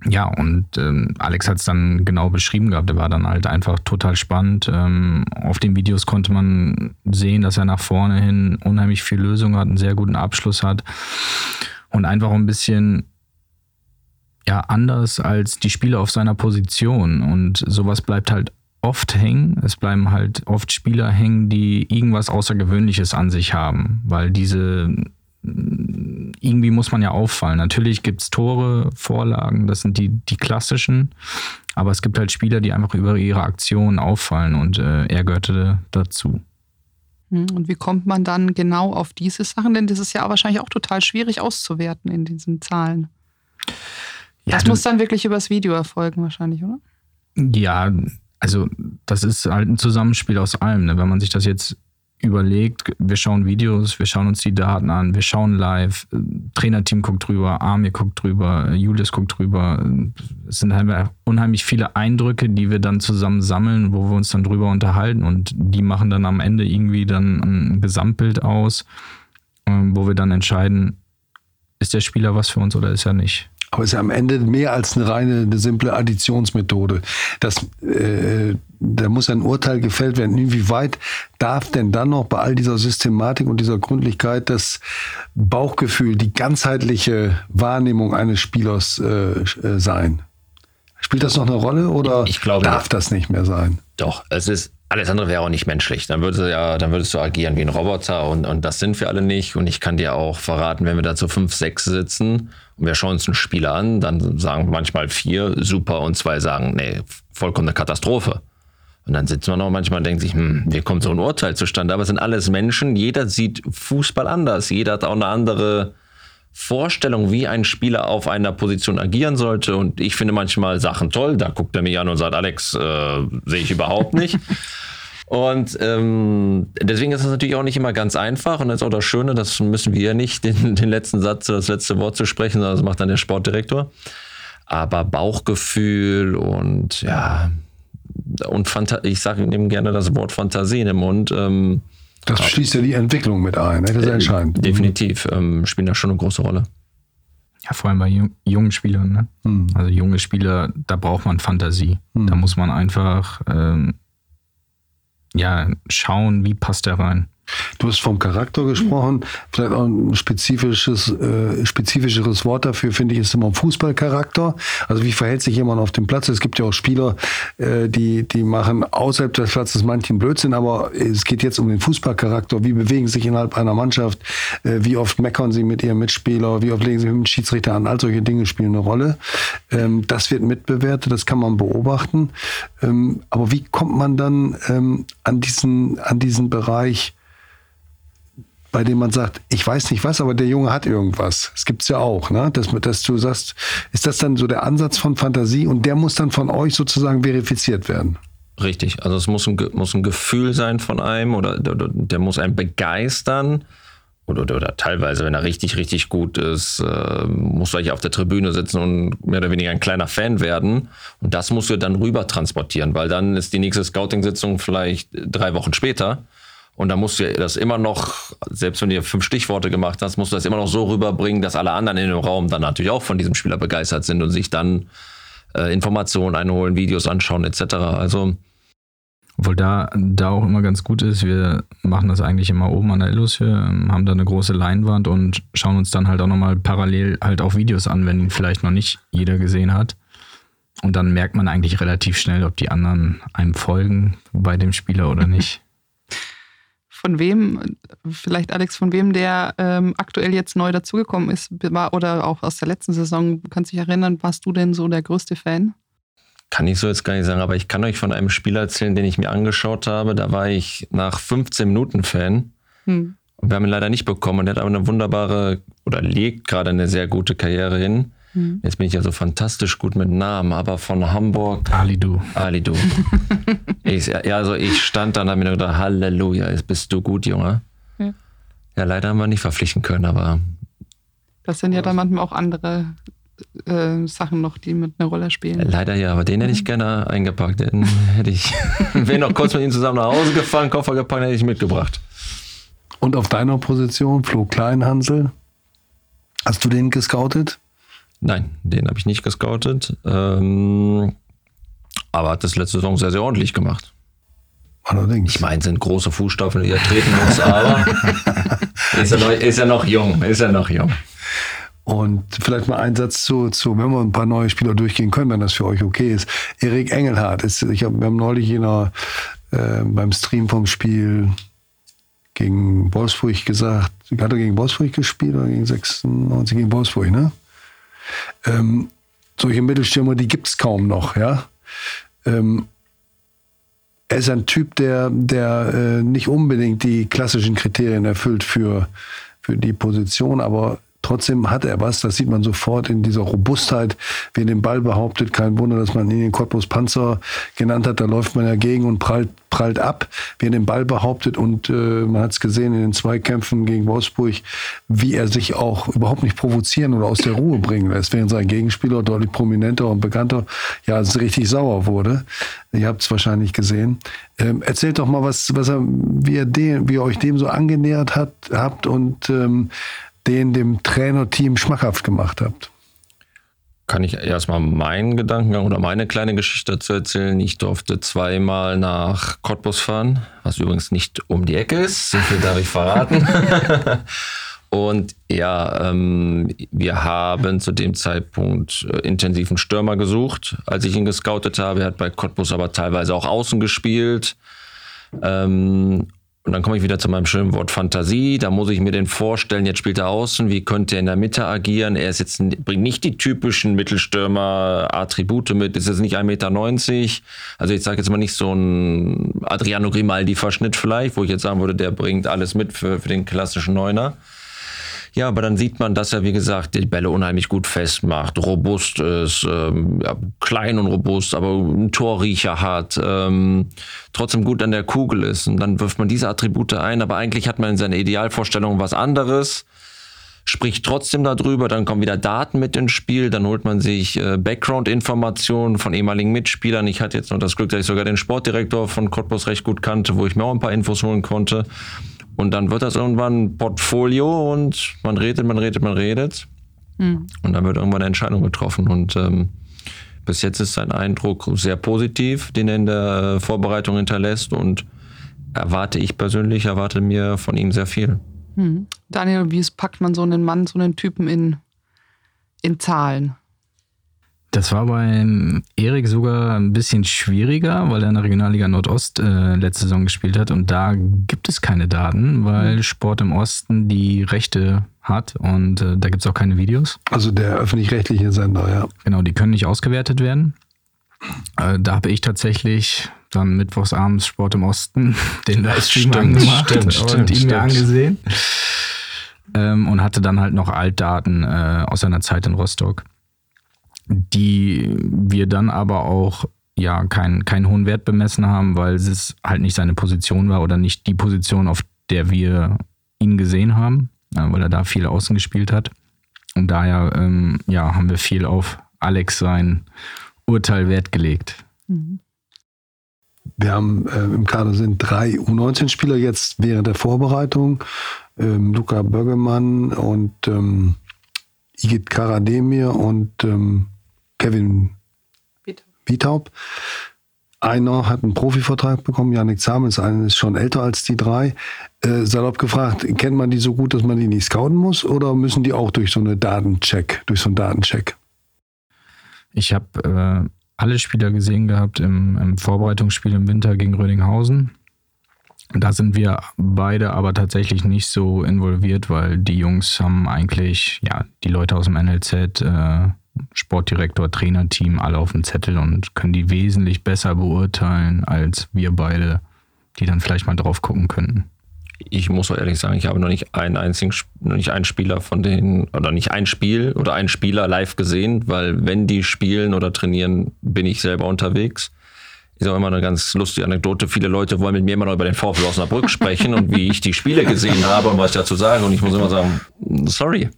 ja, und ähm, Alex hat es dann genau beschrieben gehabt. Der war dann halt einfach total spannend. Ähm, auf den Videos konnte man sehen, dass er nach vorne hin unheimlich viel Lösung hat, einen sehr guten Abschluss hat und einfach ein bisschen ja anders als die Spieler auf seiner Position. Und sowas bleibt halt oft hängen. Es bleiben halt oft Spieler hängen, die irgendwas Außergewöhnliches an sich haben, weil diese irgendwie muss man ja auffallen. Natürlich gibt es Tore, Vorlagen, das sind die, die klassischen. Aber es gibt halt Spieler, die einfach über ihre Aktionen auffallen und äh, er gehörte dazu. Hm, und wie kommt man dann genau auf diese Sachen? Denn das ist ja wahrscheinlich auch total schwierig auszuwerten in diesen Zahlen. Ja, das muss dann wirklich übers Video erfolgen, wahrscheinlich, oder? Ja, also das ist halt ein Zusammenspiel aus allem. Ne? Wenn man sich das jetzt überlegt, wir schauen Videos, wir schauen uns die Daten an, wir schauen live, Trainerteam guckt drüber, Armir guckt drüber, Julius guckt drüber. Es sind halt unheimlich viele Eindrücke, die wir dann zusammen sammeln, wo wir uns dann drüber unterhalten und die machen dann am Ende irgendwie dann ein Gesamtbild aus, ähm, wo wir dann entscheiden, ist der Spieler was für uns oder ist er nicht. Aber es ist ja am Ende mehr als eine reine, eine simple Additionsmethode. Das, äh, da muss ein Urteil gefällt werden. Inwieweit darf denn dann noch bei all dieser Systematik und dieser Gründlichkeit das Bauchgefühl, die ganzheitliche Wahrnehmung eines Spielers äh, äh sein? Spielt das noch eine Rolle oder ich glaube, darf das nicht mehr sein? Doch, es ist alles andere wäre auch nicht menschlich. Dann würdest du ja, dann würdest du agieren wie ein Roboter und, und das sind wir alle nicht. Und ich kann dir auch verraten, wenn wir da zu fünf, sechs sitzen und wir schauen uns einen Spieler an, dann sagen manchmal vier super und zwei sagen, nee, vollkommen eine Katastrophe. Und dann sitzt man auch manchmal und denkt sich, hm, wie kommt so ein Urteil zustande? Aber es sind alles Menschen, jeder sieht Fußball anders, jeder hat auch eine andere Vorstellung, wie ein Spieler auf einer Position agieren sollte. Und ich finde manchmal Sachen toll. Da guckt er mich an und sagt, Alex, äh, sehe ich überhaupt nicht. Und ähm, deswegen ist es natürlich auch nicht immer ganz einfach. Und das ist auch das Schöne, das müssen wir ja nicht, den, den letzten Satz, das letzte Wort zu sprechen, sondern das macht dann der Sportdirektor. Aber Bauchgefühl und ja, und Phanta ich sage ihm gerne das Wort Fantasie in den Mund. Ähm, das schließt ja die Entwicklung mit ein, ne? das ist äh, entscheidend. Definitiv, ähm, spielen da schon eine große Rolle. Ja, vor allem bei jungen Spielern. Ne? Hm. Also junge Spieler, da braucht man Fantasie. Hm. Da muss man einfach ähm, ja, schauen, wie passt er rein. Du hast vom Charakter gesprochen. Vielleicht auch ein spezifisches, äh, spezifischeres Wort dafür, finde ich, ist immer Fußballcharakter. Also wie verhält sich jemand auf dem Platz? Es gibt ja auch Spieler, äh, die, die machen außerhalb des Platzes manchen Blödsinn, aber es geht jetzt um den Fußballcharakter. Wie bewegen sich innerhalb einer Mannschaft? Äh, wie oft meckern sie mit ihrem Mitspieler? Wie oft legen sie mit dem Schiedsrichter an? All solche Dinge spielen eine Rolle. Ähm, das wird mitbewertet, das kann man beobachten. Ähm, aber wie kommt man dann ähm, an diesen, an diesen Bereich, bei dem man sagt, ich weiß nicht was, aber der Junge hat irgendwas. Das gibt's ja auch, ne? Dass, dass du sagst, ist das dann so der Ansatz von Fantasie und der muss dann von euch sozusagen verifiziert werden? Richtig, also es muss ein, muss ein Gefühl sein von einem oder der, der muss einen begeistern. Oder, oder, oder, teilweise, wenn er richtig, richtig gut ist, äh, musst du auf der Tribüne sitzen und mehr oder weniger ein kleiner Fan werden. Und das musst du dann rüber transportieren, weil dann ist die nächste Scouting-Sitzung vielleicht drei Wochen später. Und dann musst du das immer noch, selbst wenn du fünf Stichworte gemacht hast, musst du das immer noch so rüberbringen, dass alle anderen in dem Raum dann natürlich auch von diesem Spieler begeistert sind und sich dann äh, Informationen einholen, Videos anschauen etc. Also obwohl da, da auch immer ganz gut ist, wir machen das eigentlich immer oben an der Illus. Wir haben da eine große Leinwand und schauen uns dann halt auch nochmal parallel halt auch Videos an, wenn vielleicht noch nicht jeder gesehen hat. Und dann merkt man eigentlich relativ schnell, ob die anderen einem folgen bei dem Spieler oder nicht. Von wem, vielleicht Alex, von wem der ähm, aktuell jetzt neu dazugekommen ist, war, oder auch aus der letzten Saison, kannst du dich erinnern, warst du denn so der größte Fan? kann ich so jetzt gar nicht sagen, aber ich kann euch von einem Spiel erzählen, den ich mir angeschaut habe. Da war ich nach 15 Minuten Fan. Hm. Und wir haben ihn leider nicht bekommen. Und er hat aber eine wunderbare oder legt gerade eine sehr gute Karriere hin. Hm. Jetzt bin ich ja so fantastisch gut mit Namen, aber von Hamburg. Alidu. Alidu. ich, ja, also ich stand dann und habe mir gedacht, Halleluja, jetzt bist du gut, Junge. Ja. ja, leider haben wir nicht verpflichten können, aber. Das sind ja dann manchmal auch andere äh, Sachen noch, die mit einer Rolle spielen. Leider ja, aber den hätte ich gerne eingepackt. Den hätte ich, wäre noch kurz mit ihm zusammen nach Hause gefahren, Koffer gepackt, hätte ich mitgebracht. Und auf deiner Position, Flo Kleinhansel, hast du den gescoutet? Nein, den habe ich nicht gescoutet. Ähm, aber hat das letzte Saison sehr, sehr ordentlich gemacht. Allerdings. Ich meine, sind große Fußstapfen, die er treten muss, aber ist, er noch, ist er noch jung, ist er noch jung. Und vielleicht mal ein Satz zu, zu, wenn wir ein paar neue Spieler durchgehen können, wenn das für euch okay ist. Erik Engelhardt, ist, ich hab, wir haben neulich in einer, äh, beim Stream vom Spiel gegen Wolfsburg gesagt, hat er gegen Wolfsburg gespielt oder gegen 96 gegen Wolfsburg, ne? Ähm, solche Mittelstürmer, die gibt es kaum noch, ja. Ähm, er ist ein Typ, der, der äh, nicht unbedingt die klassischen Kriterien erfüllt für, für die Position, aber Trotzdem hat er was, das sieht man sofort in dieser Robustheit, wie er den Ball behauptet. Kein Wunder, dass man ihn den Cottbus Panzer genannt hat. Da läuft man ja gegen und prallt, prallt ab, wie er den Ball behauptet. Und äh, man hat es gesehen in den Zweikämpfen gegen Wolfsburg, wie er sich auch überhaupt nicht provozieren oder aus der Ruhe bringen lässt, während sein Gegenspieler deutlich prominenter und bekannter ja richtig sauer wurde. Ihr habt es wahrscheinlich gesehen. Ähm, erzählt doch mal, was, was er, wie, er den, wie ihr euch dem so angenähert hat, habt und ähm, den dem Trainerteam schmackhaft gemacht habt? Kann ich erstmal meinen Gedankengang oder meine kleine Geschichte dazu erzählen. Ich durfte zweimal nach Cottbus fahren, was übrigens nicht um die Ecke ist. So viel darf ich verraten. Und ja, ähm, wir haben zu dem Zeitpunkt äh, intensiven Stürmer gesucht, als ich ihn gescoutet habe. Er hat bei Cottbus aber teilweise auch außen gespielt. Ähm, und dann komme ich wieder zu meinem schönen Wort Fantasie. Da muss ich mir den vorstellen, jetzt spielt er außen, wie könnte er in der Mitte agieren? Er ist jetzt, bringt nicht die typischen Mittelstürmer-Attribute mit, ist jetzt nicht 1,90 Meter. Also ich sage jetzt mal nicht so ein Adriano Grimaldi-Verschnitt vielleicht, wo ich jetzt sagen würde, der bringt alles mit für, für den klassischen Neuner. Ja, aber dann sieht man, dass er, wie gesagt, die Bälle unheimlich gut festmacht, robust ist, ähm, ja, klein und robust, aber einen Torriecher hat, ähm, trotzdem gut an der Kugel ist. Und dann wirft man diese Attribute ein, aber eigentlich hat man in seiner Idealvorstellung was anderes spricht trotzdem darüber, dann kommen wieder Daten mit ins Spiel, dann holt man sich äh, Background-Informationen von ehemaligen Mitspielern. Ich hatte jetzt noch das Glück, dass ich sogar den Sportdirektor von Cottbus recht gut kannte, wo ich mir auch ein paar Infos holen konnte. Und dann wird das irgendwann ein Portfolio und man redet, man redet, man redet. Mhm. Und dann wird irgendwann eine Entscheidung getroffen. Und ähm, bis jetzt ist sein Eindruck sehr positiv, den er in der Vorbereitung hinterlässt. Und erwarte ich persönlich, erwarte mir von ihm sehr viel. Mhm. Daniel, wie packt man so einen Mann, so einen Typen in, in Zahlen? Das war beim Erik sogar ein bisschen schwieriger, weil er in der Regionalliga Nordost äh, letzte Saison gespielt hat und da gibt es keine Daten, weil mhm. Sport im Osten die Rechte hat und äh, da gibt es auch keine Videos. Also der öffentlich-rechtliche Sender, ja. Genau, die können nicht ausgewertet werden. Äh, da habe ich tatsächlich dann mittwochsabends Sport im Osten, den Livestream angemacht stimmt, und stimmt, ihn stimmt. mir angesehen. Ähm, und hatte dann halt noch Altdaten äh, aus seiner Zeit in Rostock, die wir dann aber auch ja keinen keinen hohen Wert bemessen haben, weil es halt nicht seine Position war oder nicht die Position, auf der wir ihn gesehen haben, weil er da viel außen gespielt hat. Und daher ähm, ja, haben wir viel auf Alex sein Urteil Wert gelegt. Wir haben äh, im Kader sind drei U19-Spieler jetzt während der Vorbereitung. Ähm, Luca Böggemann und ähm, Igit Karademir und ähm, Kevin Wietaub. Einer hat einen Profivertrag bekommen, Janik ist, einer ist schon älter als die drei. Äh, salopp gefragt, kennt man die so gut, dass man die nicht scouten muss oder müssen die auch durch so eine Datencheck, durch so einen Datencheck? Ich habe äh, alle Spieler gesehen gehabt im, im Vorbereitungsspiel im Winter gegen Rödinghausen. Da sind wir beide aber tatsächlich nicht so involviert, weil die Jungs haben eigentlich, ja, die Leute aus dem NLZ, äh, Sportdirektor, Trainerteam, alle auf dem Zettel und können die wesentlich besser beurteilen als wir beide, die dann vielleicht mal drauf gucken könnten. Ich muss auch ehrlich sagen, ich habe noch nicht einen einzigen, noch nicht einen Spieler von denen, oder nicht ein Spiel oder einen Spieler live gesehen, weil wenn die spielen oder trainieren, bin ich selber unterwegs. Ist auch immer eine ganz lustige Anekdote. Viele Leute wollen mit mir immer noch über den VfL Osnabrück sprechen und wie ich die Spiele gesehen habe und was ich dazu sage. Und ich muss immer sagen, sorry,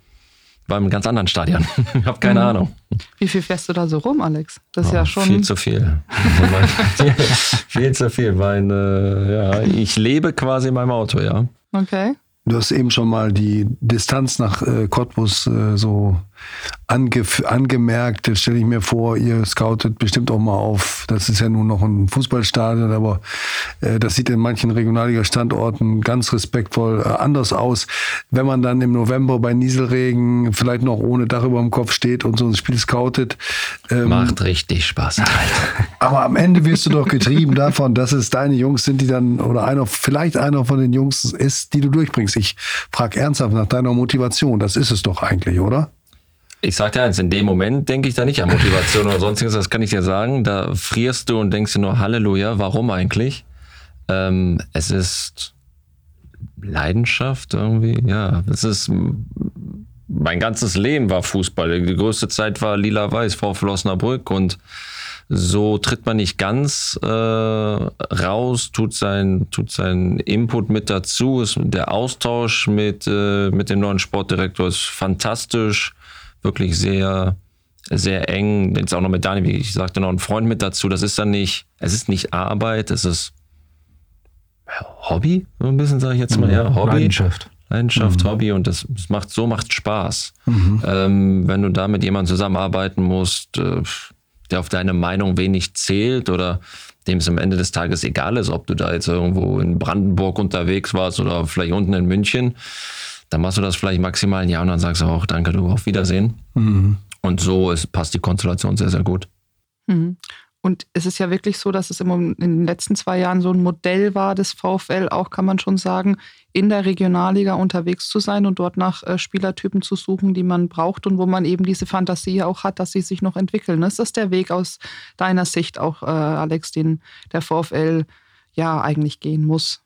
war im ganz anderen Stadion. Ich habe keine Ahnung. Wie viel fährst du da so rum, Alex? Das ist Oh, ja schon. Viel zu viel. Viel zu viel. Mein, äh, ja, ich lebe quasi in meinem Auto, ja. Okay. Du hast eben schon mal die Distanz nach äh, Cottbus äh, so ange angemerkt. Jetzt stelle ich mir vor, ihr scoutet bestimmt auch mal auf. Das ist ja nun noch ein Fußballstadion, aber äh, das sieht in manchen Regionalliga-Standorten ganz respektvoll äh, anders aus. Wenn man dann im November bei Nieselregen vielleicht noch ohne Dach über dem Kopf steht und so ein Spiel scoutet. Ähm, Macht richtig Spaß. aber am Ende wirst du doch getrieben davon, dass es deine Jungs sind, die dann, oder einer, vielleicht einer von den Jungs ist, die du durchbringst. Ich frage ernsthaft nach deiner Motivation. Das ist es doch eigentlich, oder? Ich sag dir eins, in dem Moment denke ich da nicht an Motivation oder sonstiges, das kann ich dir sagen. Da frierst du und denkst dir nur Halleluja, warum eigentlich? Ähm, es ist Leidenschaft irgendwie, ja. Es ist mein ganzes Leben war Fußball. Die größte Zeit war lila-weiß, VfL Osnabrück und so tritt man nicht ganz äh, raus, tut sein, tut seinen Input mit dazu. Der Austausch mit, äh, mit dem neuen Sportdirektor ist fantastisch, wirklich sehr, sehr eng. Jetzt auch noch mit Dani, wie ich sagte, noch ein Freund mit dazu. Das ist dann nicht, es ist nicht Arbeit, es ist Hobby, so ein bisschen sage ich jetzt mal, ja, Hobby. Leidenschaft. Leidenschaft, Hobby und das, das macht so macht Spaß. Ähm, wenn du da mit jemandem zusammenarbeiten musst, äh, der auf deine Meinung wenig zählt oder dem es am Ende des Tages egal ist, ob du da jetzt irgendwo in Brandenburg unterwegs warst oder vielleicht unten in München, dann machst du das vielleicht maximal ein Jahr und dann sagst du auch, danke, du, auf Wiedersehen. Und so ist, passt die Konstellation sehr, sehr gut. Mhm. Und es ist ja wirklich so, dass es im, in den letzten zwei Jahren so ein Modell war des VfL, auch kann man schon sagen, in der Regionalliga unterwegs zu sein und dort nach äh, Spielertypen zu suchen, die man braucht und wo man eben diese Fantasie auch hat, dass sie sich noch entwickeln. Ist das der Weg aus deiner Sicht auch, äh, Alex, den der VfL ja eigentlich gehen muss?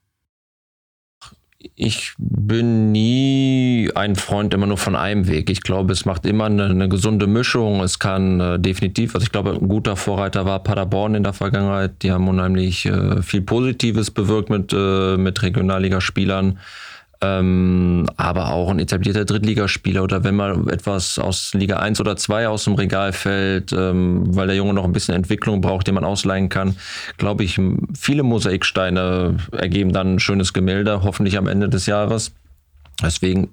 Ich bin nie ein Freund immer nur von einem Weg. Ich glaube, es macht immer eine, eine gesunde Mischung. Es kann äh, definitiv, also ich glaube, ein guter Vorreiter war Paderborn in der Vergangenheit. Die haben unheimlich äh, viel Positives bewirkt mit, äh, mit Regionalligaspielern. Ähm, aber auch ein etablierter Drittligaspieler oder wenn mal etwas aus Liga 1 oder 2 aus dem Regal fällt, ähm, weil der Junge noch ein bisschen Entwicklung braucht, den man ausleihen kann, glaube ich, viele Mosaiksteine ergeben dann ein schönes Gemälde, hoffentlich am Ende des Jahres. Deswegen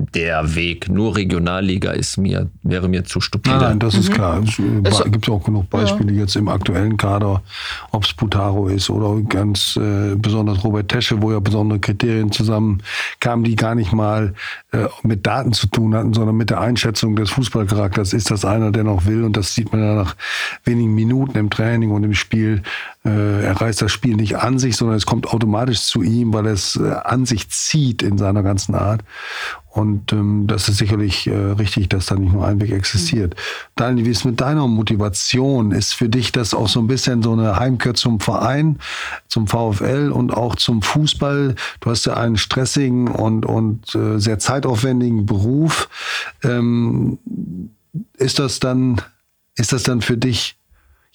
der Weg nur Regionalliga ist mir, wäre mir zu stupide. Nein, das ist klar. Es äh, Es- gibt ja auch genug Beispiele jetzt im aktuellen Kader, ob es Putaro ist oder ganz äh, besonders Robert Tesche, wo ja besondere Kriterien zusammenkamen, die gar nicht mal äh, mit Daten zu tun hatten, sondern mit der Einschätzung des Fußballcharakters. Ist das einer, der noch will? Und das sieht man ja nach wenigen Minuten im Training und im Spiel, er reißt das Spiel nicht an sich, sondern es kommt automatisch zu ihm, weil es äh, an sich zieht in seiner ganzen Art. Und ähm, das ist sicherlich äh, richtig, dass da nicht nur ein Weg existiert. Mhm. Daniel, wie ist mit deiner Motivation? Ist für dich das auch so ein bisschen so eine Heimkehr zum Verein, zum VfL und auch zum Fußball? Du hast ja einen stressigen und, und äh, sehr zeitaufwendigen Beruf. Ähm, ist das dann, ist das dann für dich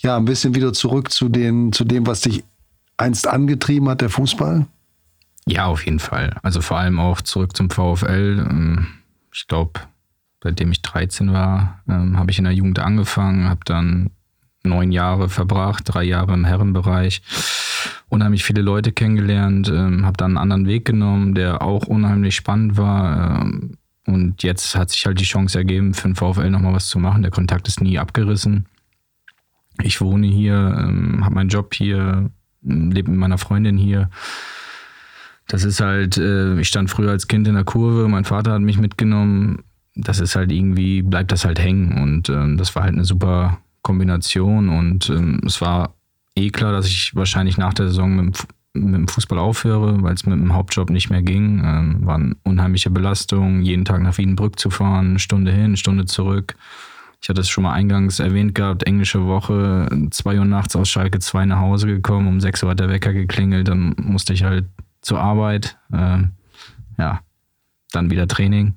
ja ein bisschen wieder zurück zu, den, zu dem, was dich einst angetrieben hat, der Fußball? Ja, auf jeden Fall. Also vor allem auch zurück zum VfL. Ähm, ich glaube, seitdem ich 13 war, ähm, habe ich in der Jugend angefangen, habe dann neun Jahre verbracht, drei Jahre im Herrenbereich, unheimlich viele Leute kennengelernt, ähm, habe dann einen anderen Weg genommen, der auch unheimlich spannend war. und jetzt hat sich halt die Chance ergeben, für den VfL nochmal was zu machen. Der Kontakt ist nie abgerissen. Ich wohne hier, habe meinen Job hier, lebe mit meiner Freundin hier das ist halt, äh, ich stand früher als Kind in der Kurve, mein Vater hat mich mitgenommen. Das ist halt irgendwie, bleibt das halt hängen. Und ähm, das war halt eine super Kombination. Und ähm, es war eh klar, dass ich wahrscheinlich nach der Saison mit dem, mit dem Fußball aufhöre, weil es mit dem Hauptjob nicht mehr ging. Ähm, war eine unheimliche Belastung, jeden Tag nach Wiedenbrück zu fahren, Stunde hin, Stunde zurück. Ich hatte es schon mal eingangs erwähnt gehabt, englische Woche, zwei Uhr nachts aus Schalke 2 nach Hause gekommen, um sechs Uhr hat der Wecker geklingelt, dann musste ich halt zur Arbeit. Ähm, ja, dann wieder Training.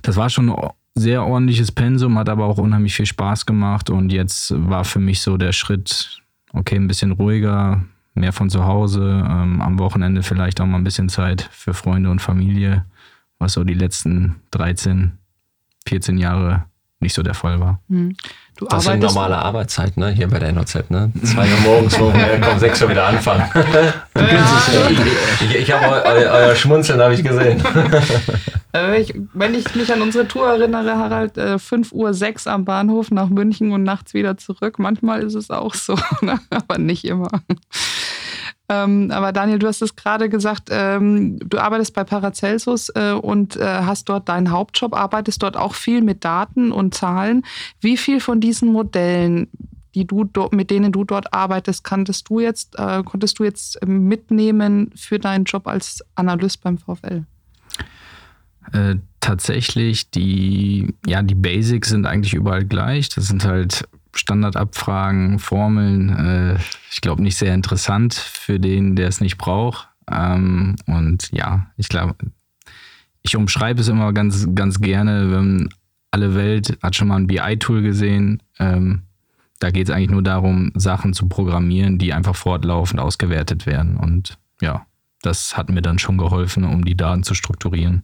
Das war schon ein sehr ordentliches Pensum, hat aber auch unheimlich viel Spaß gemacht und jetzt war für mich so der Schritt, okay, ein bisschen ruhiger, mehr von zu Hause, ähm, am Wochenende vielleicht auch mal ein bisschen Zeit für Freunde und Familie, was so die letzten 13, 14 Jahre nicht so der Fall war. Mhm. Du das sind normale Arbeitszeit, ne? Hier bei der NOZ, ne? Zwei Uhr morgens, wo wir kommen, sechs Uhr wieder anfangen. du ja. es ja. Ich, ich habe euer, euer Schmunzeln habe ich gesehen. Äh, ich, wenn ich mich an unsere Tour erinnere, Harald, äh, 5 Uhr 6 am Bahnhof nach München und nachts wieder zurück. Manchmal ist es auch so, ne? aber nicht immer. Ähm, aber Daniel, du hast es gerade gesagt, ähm, du arbeitest bei Paracelsus äh, und äh, hast dort deinen Hauptjob, arbeitest dort auch viel mit Daten und Zahlen. Wie viel von diesen Modellen, die du mit denen du dort arbeitest, kanntest du jetzt, äh, konntest du jetzt mitnehmen für deinen Job als Analyst beim VfL? Äh, tatsächlich, die, ja, die Basics sind eigentlich überall gleich. Das sind halt Standardabfragen, Formeln, äh, ich glaube nicht sehr interessant für den, der es nicht braucht. Ähm, und ja, ich glaube, ich umschreibe es immer ganz, ganz gerne, wenn alle Welt hat schon mal ein BI-Tool gesehen. Ähm, da geht es eigentlich nur darum, Sachen zu programmieren, die einfach fortlaufend ausgewertet werden. Und ja, das hat mir dann schon geholfen, um die Daten zu strukturieren.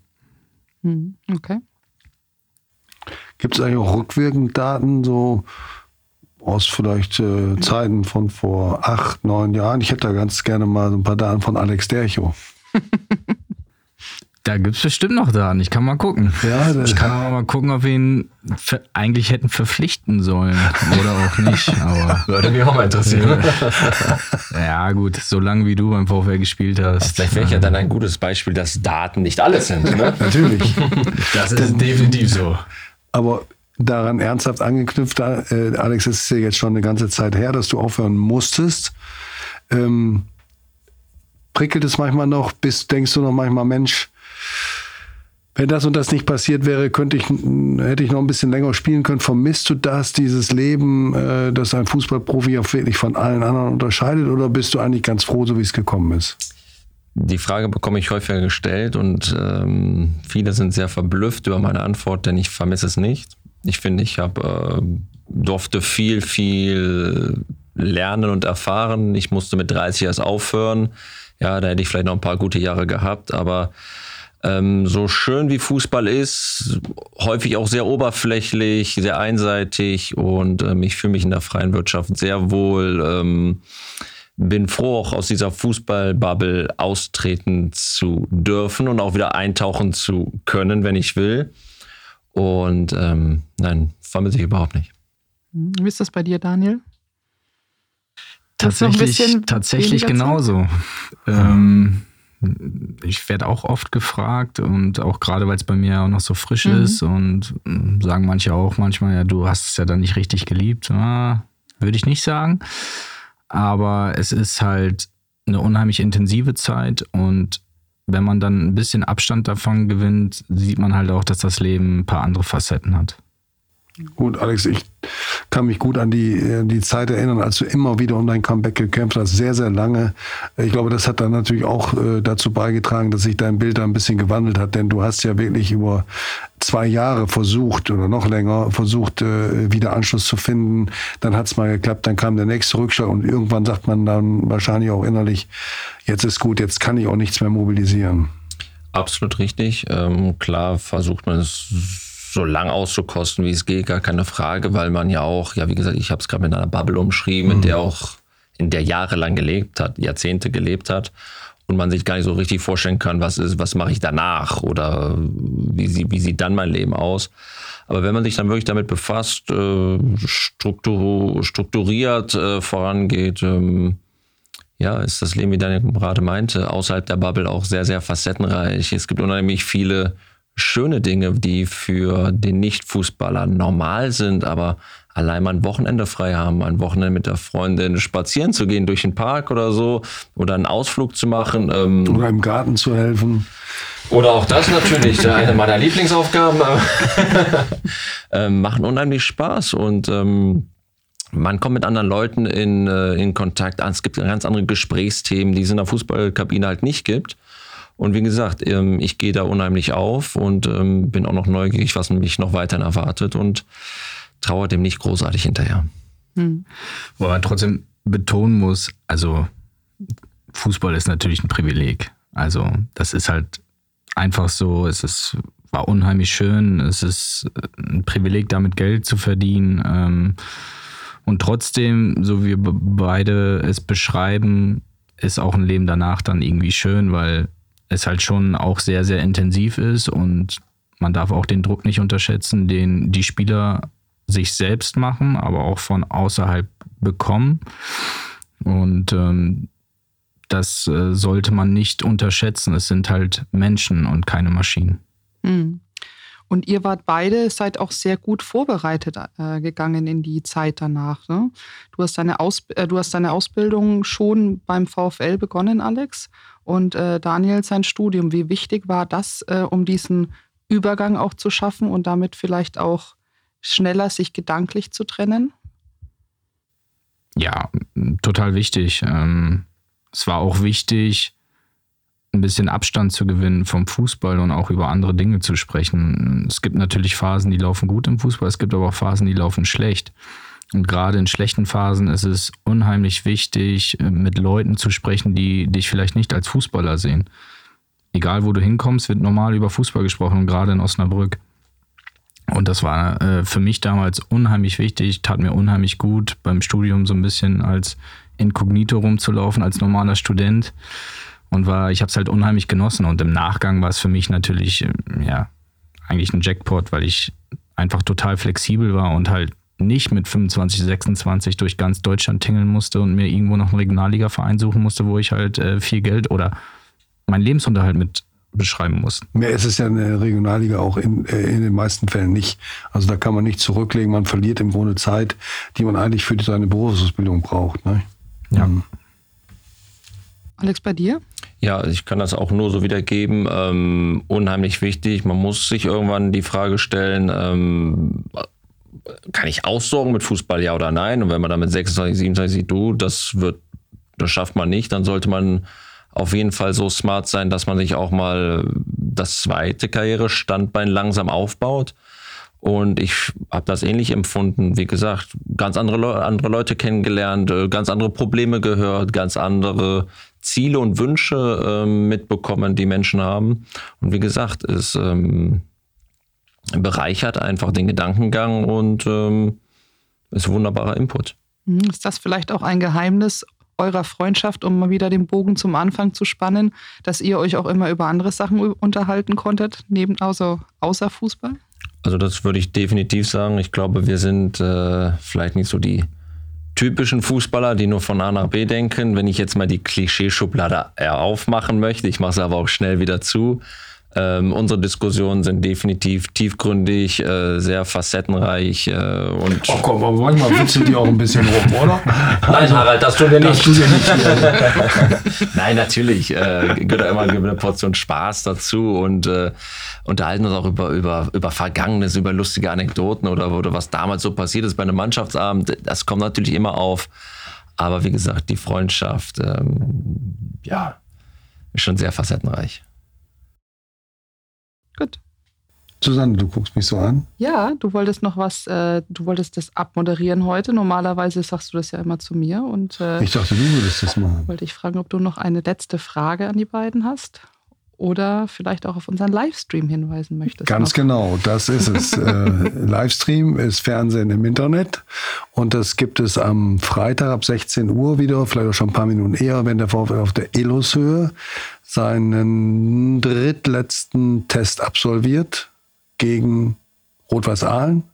Hm, okay. Gibt es eigentlich auch rückwirkend Daten, so aus vielleicht äh, Zeiten von vor acht, neun Jahren. Ich hätte da ganz gerne mal so ein paar Daten von Alex Dercho. Da gibt es bestimmt noch Daten. Ich kann mal gucken. Ja, ich kann aber mal gucken, ob wir ihn eigentlich hätten verpflichten sollen oder auch nicht. Aber Würde mich auch mal interessieren. ja, gut, solange wie du beim VfL gespielt hast. Vielleicht wäre ich ja dann ein gutes Beispiel, dass Daten nicht alles sind. Ne? Natürlich. Das ist definitiv so. Aber daran ernsthaft angeknüpft, äh, Alex, es ist ja jetzt schon eine ganze Zeit her, dass du aufhören musstest. Ähm, prickelt es manchmal noch, bis denkst du noch manchmal, Mensch, wenn das und das nicht passiert wäre, könnte ich, hätte ich noch ein bisschen länger spielen können. Vermisst du das, dieses Leben, äh, das ein Fußballprofi auch wirklich von allen anderen unterscheidet, oder bist du eigentlich ganz froh, so wie es gekommen ist? Die Frage bekomme ich häufiger gestellt und ähm, viele sind sehr verblüfft über meine Antwort, denn ich vermisse es nicht. Ich finde, ich habe äh, durfte viel, viel lernen und erfahren. Ich musste mit 30 erst aufhören. Ja, da hätte ich vielleicht noch ein paar gute Jahre gehabt, aber ähm, so schön wie Fußball ist, häufig auch sehr oberflächlich, sehr einseitig und ähm, ich fühle mich in der freien Wirtschaft sehr wohl. Ähm, bin froh, auch aus dieser Fußballbubble austreten zu dürfen und auch wieder eintauchen zu können, wenn ich will. Und ähm, nein, vermisse ich überhaupt nicht. Wie ist das bei dir, Daniel? Tatsächlich, tatsächlich genauso. Ähm, ich werde auch oft gefragt und auch gerade, weil es bei mir auch noch so frisch mhm. ist und hm, sagen manche auch manchmal, ja, du hast es ja dann nicht richtig geliebt. Ah, Würde ich nicht sagen. aber es ist halt eine unheimlich intensive Zeit und wenn man dann ein bisschen Abstand davon gewinnt, sieht man halt auch, dass das Leben ein paar andere Facetten hat. Gut, Alex, ich kann mich gut an die, äh, die Zeit erinnern, als du immer wieder um dein Comeback gekämpft hast, sehr, sehr lange. Ich glaube, das hat dann natürlich auch äh, dazu beigetragen, dass sich dein Bild da ein bisschen gewandelt hat, denn du hast ja wirklich über zwei Jahre versucht oder noch länger versucht, äh, wieder Anschluss zu finden. Dann hat es mal geklappt, dann kam der nächste Rückschlag und irgendwann sagt man dann wahrscheinlich auch innerlich, jetzt ist gut, jetzt kann ich auch nichts mehr mobilisieren. Absolut richtig. Ähm, klar versucht man es so lang auszukosten, wie es geht, gar keine Frage, weil man ja auch, ja, wie gesagt, ich habe es gerade mit einer Bubble umschrieben, mhm. in der auch, in der jahrelang gelebt hat, Jahrzehnte gelebt hat und man sich gar nicht so richtig vorstellen kann, was ist, was mache ich danach oder wie, sie, wie sieht dann mein Leben aus. Aber wenn man sich dann wirklich damit befasst, äh, struktur, strukturiert äh, vorangeht, ähm, ja, ist das Leben, wie Daniel gerade meinte, außerhalb der Bubble auch sehr, sehr facettenreich. Es gibt unheimlich viele schöne Dinge, die für den Nicht-Fußballer normal sind, aber allein mal ein Wochenende frei haben, ein Wochenende mit der Freundin spazieren zu gehen durch den Park oder so oder einen Ausflug zu machen. Ähm, oder im Garten zu helfen. Oder auch das natürlich, eine meiner Lieblingsaufgaben. ähm, machen unheimlich Spaß und ähm, man kommt mit anderen Leuten in, äh, in Kontakt. Es gibt ganz andere Gesprächsthemen, die es in der Fußballkabine halt nicht gibt. Und wie gesagt, ähm, ich gehe da unheimlich auf und ähm, bin auch noch neugierig, was mich noch weiterhin erwartet und trauere dem nicht großartig hinterher. Hm. Wo man trotzdem betonen muss, also Fußball ist natürlich ein Privileg. Also das ist halt einfach so, es ist, war unheimlich schön, es ist ein Privileg, damit Geld zu verdienen. Ähm, und trotzdem, so wie wir beide es beschreiben, ist auch ein Leben danach dann irgendwie schön, weil es halt schon auch sehr, sehr intensiv ist und man darf auch den Druck nicht unterschätzen, den die Spieler sich selbst machen, aber auch von außerhalb bekommen. Und ähm, das äh, sollte man nicht unterschätzen. Es sind halt Menschen und keine Maschinen. Mhm. Und ihr wart beide, seid auch sehr gut vorbereitet äh, gegangen in die Zeit danach. Ne? Du, hast deine äh, du hast deine Ausbildung schon beim VfL begonnen, Alex und äh, Daniel sein Studium. Wie wichtig war das, äh, um diesen Übergang auch zu schaffen und damit vielleicht auch schneller sich gedanklich zu trennen? Ja, total wichtig. Ähm, es war auch wichtig, ein bisschen Abstand zu gewinnen vom Fußball und auch über andere Dinge zu sprechen. Es gibt natürlich Phasen, die laufen gut im Fußball, es gibt aber auch Phasen, die laufen schlecht. Und gerade in schlechten Phasen ist es unheimlich wichtig, äh, mit Leuten zu sprechen, die dich vielleicht nicht als Fußballer sehen. Egal wo du hinkommst, wird normal über Fußball gesprochen gerade in Osnabrück. Und das war äh, für mich damals unheimlich wichtig, tat mir unheimlich gut, beim Studium so ein bisschen als Inkognito rumzulaufen, als normaler Student. Und war, ich habe es halt unheimlich genossen. Und im Nachgang war es für mich natürlich, äh, ja, eigentlich ein Jackpot, weil ich einfach total flexibel war und halt nicht mit 25, 26 durch ganz Deutschland tingeln musste und mir irgendwo noch einen Regionalliga-Verein suchen musste, wo ich halt äh, viel Geld oder meinen Lebensunterhalt mit beschreiben muss. Mehr ist es ja in der Regionalliga auch in, äh, in den meisten Fällen nicht. Also da kann man nicht zurücklegen. Man verliert im Grunde Zeit, die man eigentlich für seine Berufsausbildung braucht. Ne? Ja. Mhm. Alex, bei dir? Ja, ich kann das auch nur so wiedergeben. Ähm, unheimlich wichtig. Man muss sich irgendwann die Frage stellen, ähm, kann ich aussorgen mit Fußball, ja oder nein? Und wenn man dann mit 26, 27 sieht, du, das wird, das schafft man nicht, dann sollte man auf jeden Fall so smart sein, dass man sich auch mal das zweite Karrierestandbein langsam aufbaut. Und ich habe das ähnlich empfunden. Wie gesagt, ganz andere, Le andere Leute kennengelernt, äh, ganz andere Probleme gehört, ganz andere Ziele und Wünsche ähm, mitbekommen, die Menschen haben. Und wie gesagt, es ähm, bereichert einfach den Gedankengang und ähm, ist wunderbarer Input. Mhm. Ist das vielleicht auch ein Geheimnis eurer Freundschaft, um mal wieder den Bogen zum Anfang zu spannen, dass ihr euch auch immer über andere Sachen unterhalten konntet, neben außer, außer Fußball? Also das würde ich definitiv sagen. Ich glaube, wir sind äh, vielleicht nicht so die typischen Fußballer, die nur von A nach B denken. Wenn ich jetzt mal die Klischeeschublade aufmachen möchte, ich mache es aber auch schnell wieder zu, Ähm, unsere Diskussionen sind definitiv tiefgründig, äh, sehr facettenreich äh, und. Oh komm, aber manchmal witzelt die auch ein bisschen rum, oder? Nein, Harald, das tun wir nicht. Tun wir nicht. Nein, natürlich äh, gehört immer eine Portion Spaß dazu und äh, unterhalten uns auch über, über, über Vergangenes, über lustige Anekdoten oder, oder was damals so passiert ist bei einem Mannschaftsabend. Das kommt natürlich immer auf. Aber wie gesagt, die Freundschaft, ähm, ja, ist schon sehr facettenreich. Gut. Susanne, du guckst mich so an. Ja, du wolltest noch was, äh, du wolltest das abmoderieren heute. Normalerweise sagst du das ja immer zu mir. Und äh, Ich dachte, du würdest das machen. wollte ich fragen, ob du noch eine letzte Frage an die beiden hast. Oder vielleicht auch auf unseren Livestream hinweisen möchtest. Ganz noch. genau, das ist es. äh, Livestream ist Fernsehen im Internet und das gibt es am Freitag ab 16 Uhr wieder, vielleicht auch schon ein paar Minuten eher, wenn der VfL auf der Eloshöhe seinen drittletzten Test absolviert gegen Rot-Weiß Aalen.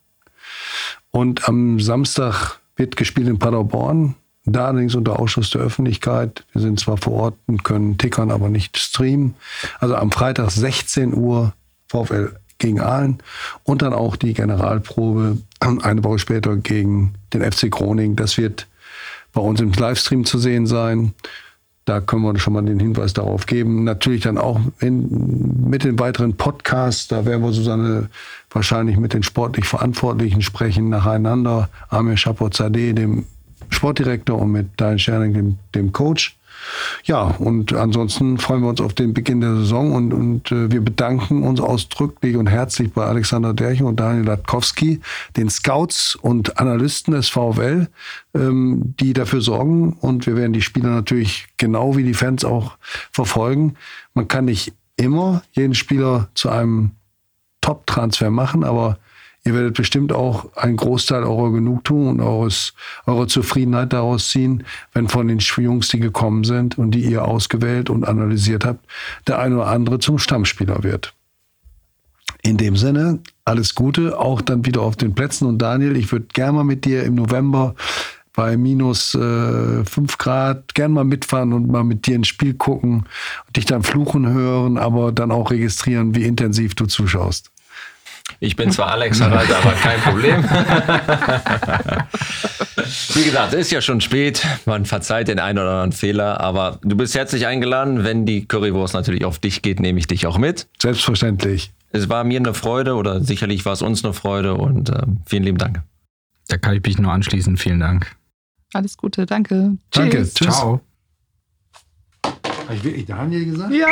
Und am Samstag wird gespielt in Paderborn. Da allerdings unter Ausschuss der Öffentlichkeit. Wir sind zwar vor Ort und können tickern, aber nicht streamen. Also am Freitag 16 Uhr VfL gegen Aalen und dann auch die Generalprobe eine Woche später gegen den FC Groningen. Das wird bei uns im Livestream zu sehen sein. Da können wir schon mal den Hinweis darauf geben. Natürlich dann auch in, mit den weiteren Podcasts. Da werden wir Susanne wahrscheinlich mit den sportlich Verantwortlichen sprechen, nacheinander. Amir Chapozadeh, dem Sportdirektor, und mit Dein Scherning, dem, dem Coach. Ja, und ansonsten freuen wir uns auf den Beginn der Saison und, und äh, wir bedanken uns ausdrücklich und herzlich bei Alexander Derchen und Daniel Latkowski, den Scouts und Analysten des VfL, ähm, die dafür sorgen. Und wir werden die Spieler natürlich genau wie die Fans auch verfolgen. Man kann nicht immer jeden Spieler zu einem Top-Transfer machen, aber ihr werdet bestimmt auch einen Großteil eurer Genugtuung und eures, eurer Zufriedenheit daraus ziehen, wenn von den Jungs, die gekommen sind und die ihr ausgewählt und analysiert habt, der eine oder andere zum Stammspieler wird. In dem Sinne, alles Gute, auch dann wieder auf den Plätzen. Und Daniel, ich würde gerne mal mit dir im November bei minus äh, 5 Grad gern mal mitfahren und mal mit dir ein Spiel gucken, dich dann fluchen hören, aber dann auch registrieren, wie intensiv du zuschaust. Ich bin zwar Alex Harald, aber kein Problem. Wie gesagt, es ist ja schon spät. Man verzeiht den einen oder anderen Fehler, aber du bist herzlich eingeladen. Wenn die Currywurst natürlich auf dich geht, nehme ich dich auch mit. Selbstverständlich. Es war mir eine Freude oder sicherlich war es uns eine Freude und äh, vielen lieben Dank. Da kann ich mich nur anschließen. Vielen Dank. Alles Gute, danke. Danke. Tschüss. Ciao. Habe ich wirklich Daniel gesagt? Ja.